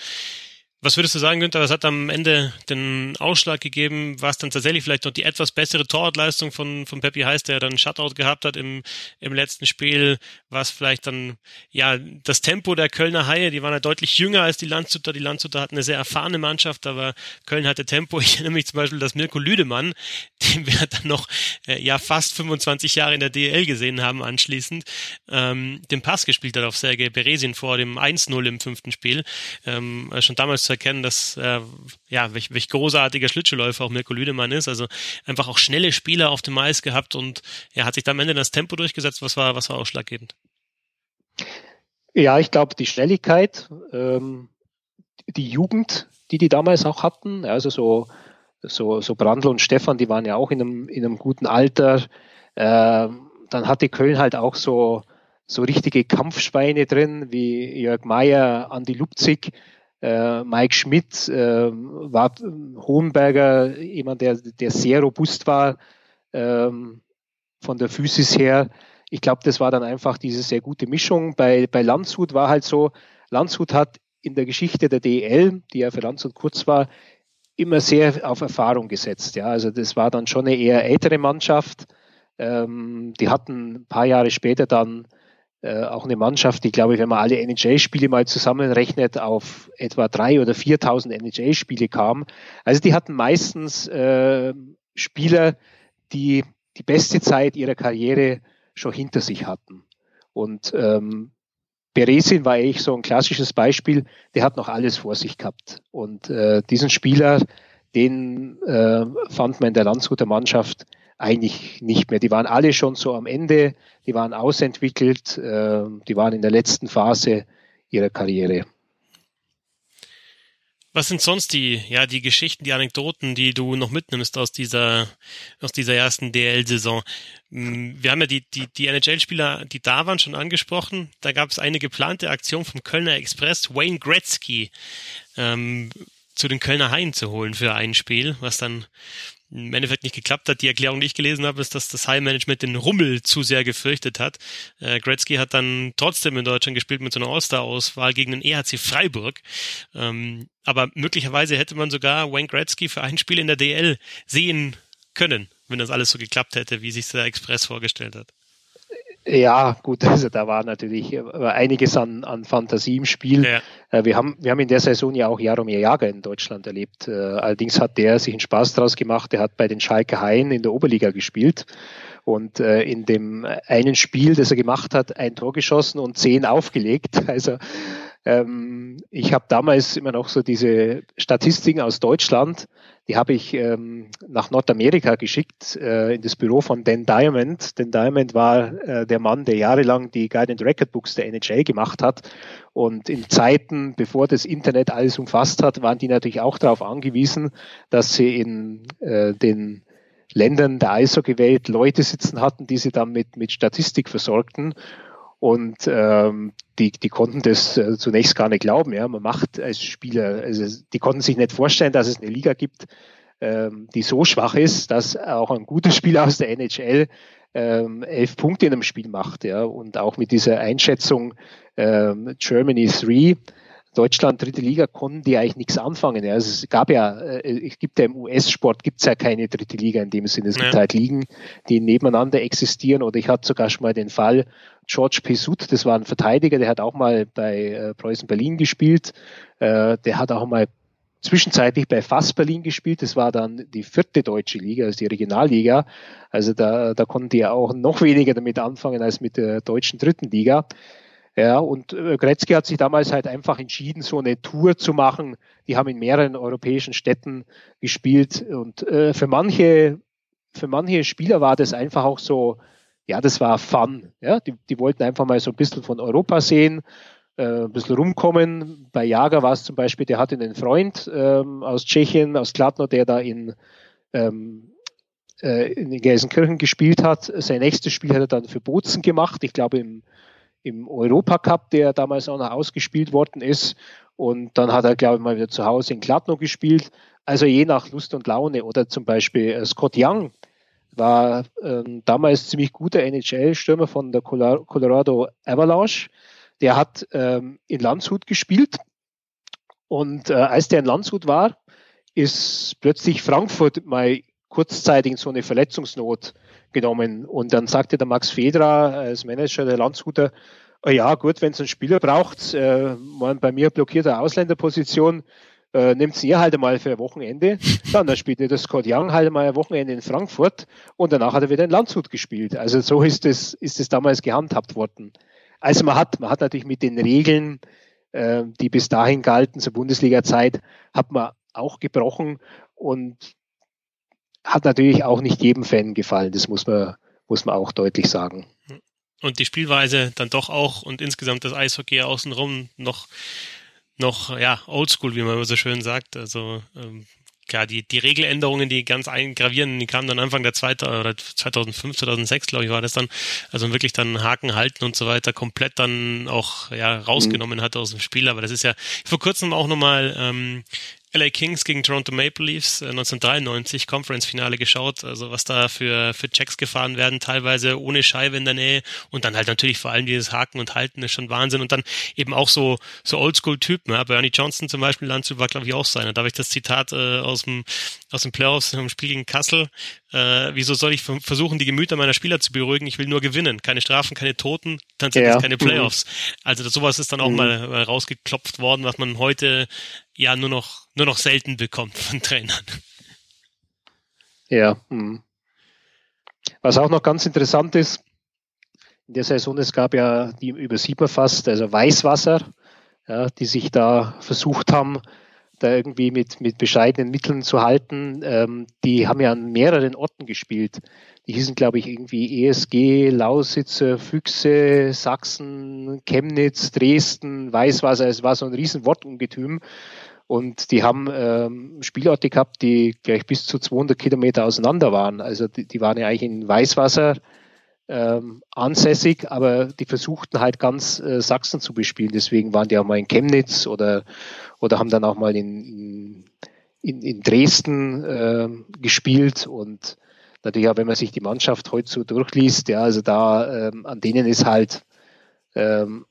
Was würdest du sagen, Günther? Was hat am Ende den Ausschlag gegeben? War es dann tatsächlich vielleicht noch die etwas bessere Torwartleistung von, von Peppi Heiß, der dann Shutout gehabt hat im, im letzten Spiel? War es vielleicht dann, ja, das Tempo der Kölner Haie? Die waren ja deutlich jünger als die Landshuter. Die Landshuter hatten eine sehr erfahrene Mannschaft, aber Köln hatte Tempo. Ich erinnere mich zum Beispiel, dass Mirko Lüdemann, den wir dann noch, äh, ja, fast 25 Jahre in der DL gesehen haben anschließend, ähm, den Pass gespielt hat auf Sergei Beresin vor dem 1-0 im fünften Spiel. Ähm, schon damals zu erkennen, dass äh, ja, welch, welch großartiger Schlittschuhläufer auch Mirko Lüdemann ist. Also einfach auch schnelle Spieler auf dem Eis gehabt und er ja, hat sich da am Ende das Tempo durchgesetzt. Was war, was war ausschlaggebend? Ja, ich glaube, die Schnelligkeit, ähm, die Jugend, die die damals auch hatten, also so, so, so Brandl und Stefan, die waren ja auch in einem, in einem guten Alter. Ähm, dann hatte Köln halt auch so, so richtige Kampfschweine drin, wie Jörg Meyer, Andi Lupzig, äh, Mike Schmidt äh, war Hohenberger, jemand, der, der sehr robust war ähm, von der Physis her. Ich glaube, das war dann einfach diese sehr gute Mischung. Bei, bei Landshut war halt so, Landshut hat in der Geschichte der DL, die ja für Landshut kurz war, immer sehr auf Erfahrung gesetzt. Ja, also das war dann schon eine eher ältere Mannschaft. Ähm, die hatten ein paar Jahre später dann äh, auch eine Mannschaft, die, glaube ich, wenn man alle NHL-Spiele mal zusammenrechnet, auf etwa drei oder 4.000 NHL-Spiele kam. Also die hatten meistens äh, Spieler, die die beste Zeit ihrer Karriere schon hinter sich hatten. Und ähm, Beresin war eigentlich so ein klassisches Beispiel, der hat noch alles vor sich gehabt. Und äh, diesen Spieler, den äh, fand man in der Landshuter Mannschaft eigentlich nicht mehr. Die waren alle schon so am Ende, die waren ausentwickelt, äh, die waren in der letzten Phase ihrer Karriere. Was sind sonst die, ja, die Geschichten, die Anekdoten, die du noch mitnimmst aus dieser, aus dieser ersten DL-Saison? Hm, wir haben ja die, die, die NHL-Spieler, die da waren, schon angesprochen. Da gab es eine geplante Aktion vom Kölner Express, Wayne Gretzky ähm, zu den Kölner Haien zu holen für ein Spiel, was dann im Endeffekt nicht geklappt hat. Die Erklärung, die ich gelesen habe, ist, dass das High-Management den Rummel zu sehr gefürchtet hat. Äh, Gretzky hat dann trotzdem in Deutschland gespielt mit so einer All-Star-Auswahl gegen den EHC Freiburg. Ähm, aber möglicherweise hätte man sogar Wayne Gretzky für ein Spiel in der DL sehen können, wenn das alles so geklappt hätte, wie sich der Express vorgestellt hat. Ja, gut, also da war natürlich äh, einiges an, an Fantasie im Spiel. Ja. Äh, wir, haben, wir haben in der Saison ja auch Jaromir Jager in Deutschland erlebt. Äh, allerdings hat der sich einen Spaß daraus gemacht. Er hat bei den Schalke Haien in der Oberliga gespielt und in dem einen Spiel, das er gemacht hat, ein Tor geschossen und zehn aufgelegt. Also ähm, ich habe damals immer noch so diese Statistiken aus Deutschland, die habe ich ähm, nach Nordamerika geschickt, äh, in das Büro von Dan Diamond. Dan Diamond war äh, der Mann, der jahrelang die Guided Record Books der NHL gemacht hat. Und in Zeiten, bevor das Internet alles umfasst hat, waren die natürlich auch darauf angewiesen, dass sie in äh, den Ländern der Eishockey-Welt Leute sitzen hatten, die sie dann mit, mit Statistik versorgten. Und ähm, die, die konnten das äh, zunächst gar nicht glauben. Ja, man macht als Spieler, also die konnten sich nicht vorstellen, dass es eine Liga gibt, ähm, die so schwach ist, dass auch ein guter Spieler aus der NHL ähm, elf Punkte in einem Spiel macht. Ja, und auch mit dieser Einschätzung ähm, Germany 3 Deutschland, dritte Liga, konnten die eigentlich nichts anfangen. Ja. Also es gab ja, äh, es gibt ja im US-Sport gibt es ja keine dritte Liga in dem Sinne. Es gibt ja. halt Ligen, die nebeneinander existieren. Oder ich hatte sogar schon mal den Fall, George Pesut, das war ein Verteidiger, der hat auch mal bei äh, Preußen Berlin gespielt. Äh, der hat auch mal zwischenzeitlich bei Fass Berlin gespielt. Das war dann die vierte deutsche Liga, also die Regionalliga. Also da, da konnten die ja auch noch weniger damit anfangen als mit der deutschen dritten Liga. Ja, und äh, Gretzky hat sich damals halt einfach entschieden, so eine Tour zu machen. Die haben in mehreren europäischen Städten gespielt und äh, für manche, für manche Spieler war das einfach auch so, ja, das war Fun. Ja, die, die wollten einfach mal so ein bisschen von Europa sehen, äh, ein bisschen rumkommen. Bei Jager war es zum Beispiel, der hatte einen Freund ähm, aus Tschechien, aus Kladno, der da in, ähm, äh, in Gelsenkirchen gespielt hat. Sein nächstes Spiel hat er dann für Bozen gemacht, ich glaube im, im Europacup, der damals auch noch ausgespielt worden ist. Und dann hat er, glaube ich, mal wieder zu Hause in Kladno gespielt. Also je nach Lust und Laune. Oder zum Beispiel äh, Scott Young, war ähm, damals ziemlich guter NHL-Stürmer von der Colorado Avalanche. Der hat ähm, in Landshut gespielt und äh, als der in Landshut war, ist plötzlich Frankfurt mal kurzzeitig so eine Verletzungsnot genommen. Und dann sagte der Max Fedra als Manager der Landshuter, oh ja gut, wenn es einen Spieler braucht, äh, man bei mir blockierte Ausländerposition, äh, nimmt sie halt einmal für ein Wochenende. Dann, dann spielte der Scott Young halt einmal ein Wochenende in Frankfurt und danach hat er wieder in Landshut gespielt. Also so ist es, ist es damals gehandhabt worden. Also man hat, man hat natürlich mit den Regeln, äh, die bis dahin galten zur Bundesliga-Zeit, hat man auch gebrochen und hat natürlich auch nicht jedem Fan gefallen. Das muss man, muss man auch deutlich sagen. Und die Spielweise dann doch auch und insgesamt das Eishockey außenrum noch noch, ja, oldschool, wie man immer so schön sagt. Also ähm, klar, die, die Regeländerungen, die ganz eingravierenden, die kamen dann Anfang der zweite oder 2005, 2006, glaube ich, war das dann, also wirklich dann Haken halten und so weiter, komplett dann auch ja rausgenommen mhm. hat aus dem Spiel. Aber das ist ja vor kurzem auch nochmal ähm, LA Kings gegen Toronto Maple Leafs äh, 1993 Conference-Finale geschaut, also was da für, für Checks gefahren werden, teilweise ohne Scheibe in der Nähe und dann halt natürlich vor allem dieses Haken und Halten ist schon Wahnsinn und dann eben auch so, so Oldschool-Typen, ja, Bernie Johnson zum Beispiel, Landshut war glaube ich auch seiner, da habe ich das Zitat äh, aus dem, aus dem Playoffs im Spiel gegen Kassel, äh, wieso soll ich versuchen, die Gemüter meiner Spieler zu beruhigen, ich will nur gewinnen, keine Strafen, keine Toten, dann sind ja. das keine mhm. Playoffs. Also sowas ist dann auch mhm. mal rausgeklopft worden, was man heute ja nur noch, nur noch selten bekommt von Trainern. Ja. Hm. Was auch noch ganz interessant ist, in der Saison, es gab ja, die übersieht man fast, also Weißwasser, ja, die sich da versucht haben, da irgendwie mit, mit bescheidenen Mitteln zu halten. Ähm, die haben ja an mehreren Orten gespielt. Die hießen, glaube ich, irgendwie ESG, Lausitzer, Füchse, Sachsen, Chemnitz, Dresden, Weißwasser. Es war so ein riesen Wortungetüm. Und die haben ähm, Spielorte gehabt, die gleich bis zu 200 Kilometer auseinander waren. Also die, die waren ja eigentlich in Weißwasser ähm, ansässig, aber die versuchten halt ganz äh, Sachsen zu bespielen. Deswegen waren die auch mal in Chemnitz oder, oder haben dann auch mal in, in, in Dresden äh, gespielt. Und natürlich auch, wenn man sich die Mannschaft heute so durchliest, ja, also da ähm, an denen ist halt ähm,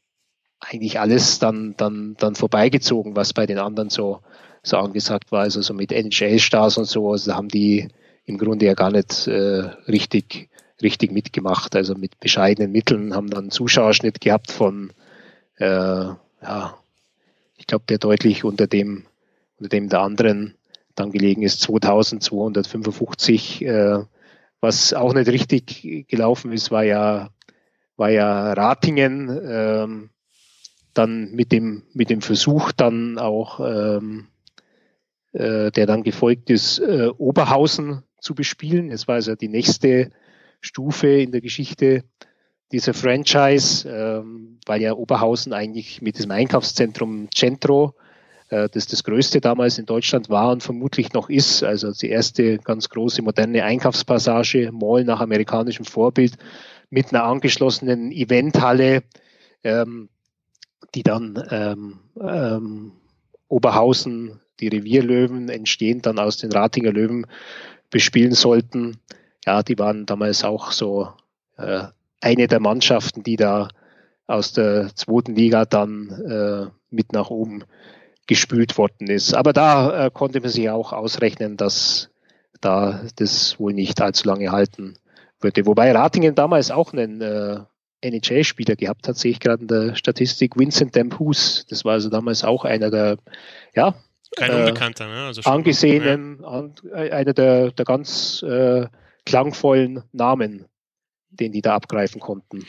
eigentlich alles dann, dann, dann vorbeigezogen, was bei den anderen so, so angesagt war. Also so mit NHL-Stars und so, also haben die im Grunde ja gar nicht äh, richtig, richtig mitgemacht. Also mit bescheidenen Mitteln haben dann einen Zuschauerschnitt gehabt von, äh, ja, ich glaube, der deutlich unter dem, unter dem der anderen dann gelegen ist, 2255. Äh, was auch nicht richtig gelaufen ist, war ja, war ja Ratingen. Ähm, dann mit dem, mit dem Versuch dann auch, ähm, äh, der dann gefolgt ist, äh, Oberhausen zu bespielen. Es war also die nächste Stufe in der Geschichte dieser Franchise, ähm, weil ja Oberhausen eigentlich mit diesem Einkaufszentrum Centro, äh, das das größte damals in Deutschland war und vermutlich noch ist, also die erste ganz große moderne Einkaufspassage, Mall nach amerikanischem Vorbild, mit einer angeschlossenen Eventhalle, ähm, die dann ähm, ähm, Oberhausen, die Revierlöwen entstehen dann aus den Ratinger Löwen bespielen sollten. Ja, die waren damals auch so äh, eine der Mannschaften, die da aus der zweiten Liga dann äh, mit nach oben gespült worden ist. Aber da äh, konnte man sich auch ausrechnen, dass da das wohl nicht allzu lange halten würde. Wobei Ratingen damals auch einen äh, NHL-Spieler gehabt hat, sehe ich gerade in der Statistik. Vincent Dampus, das war also damals auch einer der, ja, kein äh, Unbekannter, ne? Also angesehenen, ja. an, einer der, der ganz äh, klangvollen Namen, den die da abgreifen konnten.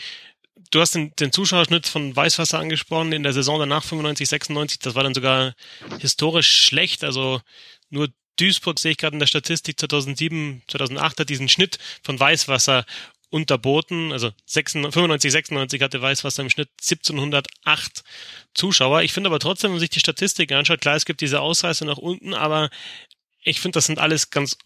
Du hast den, den Zuschauerschnitt von Weißwasser angesprochen in der Saison danach 95, 96. Das war dann sogar historisch schlecht. Also nur Duisburg sehe ich gerade in der Statistik 2007, 2008 hat diesen Schnitt von Weißwasser unterboten. Also 95, 96 hatte Weißwasser im Schnitt 1708 Zuschauer. Ich finde aber trotzdem, wenn man sich die Statistiken anschaut, klar, es gibt diese Ausreißer nach unten, aber ich finde, das sind alles ganz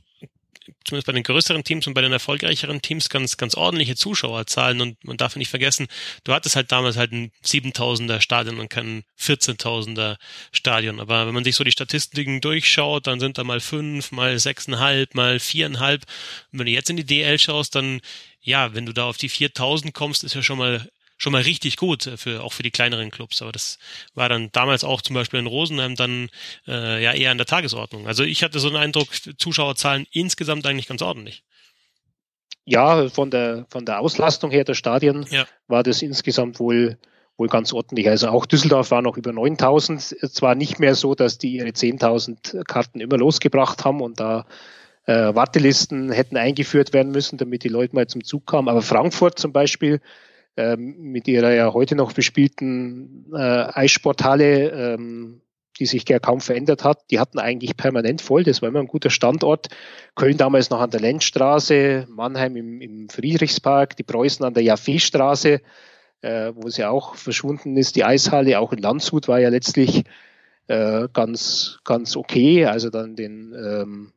zumindest bei den größeren Teams und bei den erfolgreicheren Teams ganz, ganz ordentliche Zuschauerzahlen und man darf nicht vergessen, du hattest halt damals halt ein 7000er Stadion und kein 14.000er Stadion. Aber wenn man sich so die Statistiken durchschaut, dann sind da mal fünf, mal sechseinhalb, mal viereinhalb. Und wenn du jetzt in die DL schaust, dann ja, wenn du da auf die 4000 kommst, ist ja schon mal schon mal richtig gut äh, für auch für die kleineren Clubs. Aber das war dann damals auch zum Beispiel in Rosenheim dann äh, ja eher an der Tagesordnung. Also ich hatte so einen Eindruck, Zuschauerzahlen insgesamt eigentlich ganz ordentlich. Ja, von der von der Auslastung her der Stadien ja. war das insgesamt wohl wohl ganz ordentlich. Also auch Düsseldorf war noch über 9000. Zwar nicht mehr so, dass die ihre 10.000 Karten immer losgebracht haben und da äh, Wartelisten hätten eingeführt werden müssen, damit die Leute mal zum Zug kamen. Aber Frankfurt zum Beispiel ähm, mit ihrer ja heute noch bespielten äh, Eissporthalle, ähm, die sich ja kaum verändert hat, die hatten eigentlich permanent voll. Das war immer ein guter Standort. Köln damals noch an der Lenzstraße, Mannheim im, im Friedrichspark, die Preußen an der Jaffe-Straße, äh, wo sie auch verschwunden ist. Die Eishalle, auch in Landshut, war ja letztlich äh, ganz, ganz okay. Also dann den ähm,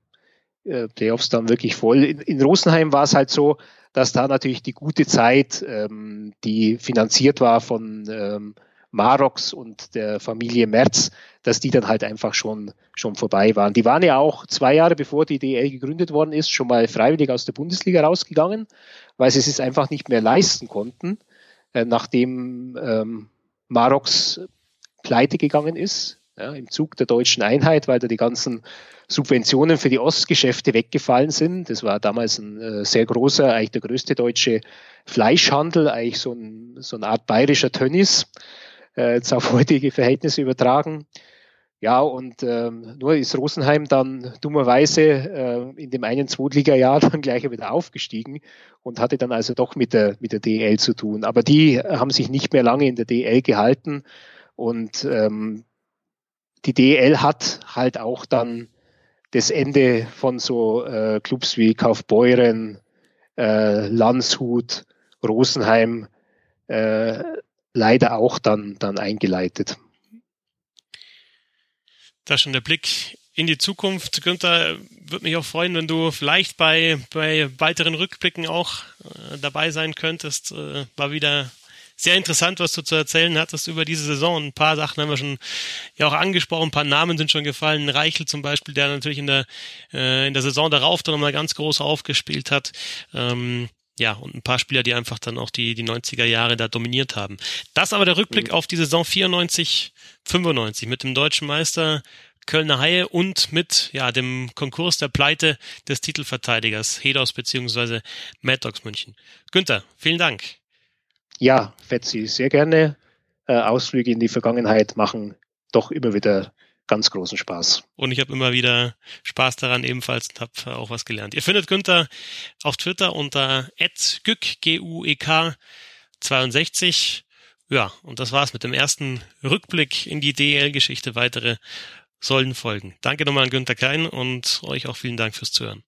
äh, Playoffs dann wirklich voll. In, in Rosenheim war es halt so, dass da natürlich die gute Zeit, ähm, die finanziert war von, ähm, Marox und der Familie Merz, dass die dann halt einfach schon, schon vorbei waren. Die waren ja auch zwei Jahre bevor die DL gegründet worden ist, schon mal freiwillig aus der Bundesliga rausgegangen, weil sie es einfach nicht mehr leisten konnten, äh, nachdem ähm, Marox pleite gegangen ist, ja, im Zug der deutschen Einheit, weil da die ganzen Subventionen für die Ostgeschäfte weggefallen sind. Das war damals ein äh, sehr großer, eigentlich der größte deutsche Fleischhandel, eigentlich so, ein, so eine Art bayerischer Tönnies, äh, jetzt auf heutige Verhältnisse übertragen. Ja, und ähm, nur ist Rosenheim dann dummerweise äh, in dem einen Zweitliga-Jahr dann gleich wieder aufgestiegen und hatte dann also doch mit der, mit der DL zu tun. Aber die haben sich nicht mehr lange in der DL gehalten und ähm, die DL hat halt auch dann das Ende von so äh, Clubs wie Kaufbeuren, äh, Landshut, Rosenheim äh, leider auch dann, dann eingeleitet. Da schon der Blick in die Zukunft. Günther, würde mich auch freuen, wenn du vielleicht bei, bei weiteren Rückblicken auch äh, dabei sein könntest. Äh, war wieder sehr interessant, was du zu erzählen hattest über diese Saison. Ein paar Sachen haben wir schon ja auch angesprochen, ein paar Namen sind schon gefallen. Reichel zum Beispiel, der natürlich in der, äh, in der Saison darauf dann nochmal ganz groß aufgespielt hat. Ähm, ja, und ein paar Spieler, die einfach dann auch die, die 90er Jahre da dominiert haben. Das aber der Rückblick mhm. auf die Saison 94, 95 mit dem deutschen Meister Kölner Haie und mit ja, dem Konkurs der Pleite des Titelverteidigers Hedos beziehungsweise Mad Dogs München. Günther, vielen Dank. Ja, Fetzi, sehr gerne. Äh, Ausflüge in die Vergangenheit machen doch immer wieder ganz großen Spaß. Und ich habe immer wieder Spaß daran ebenfalls und habe auch was gelernt. Ihr findet Günther auf Twitter unter @gück e k 62. Ja, und das war's mit dem ersten Rückblick in die DL-Geschichte. Weitere sollen folgen. Danke nochmal an Günther Klein und euch auch vielen Dank fürs Zuhören.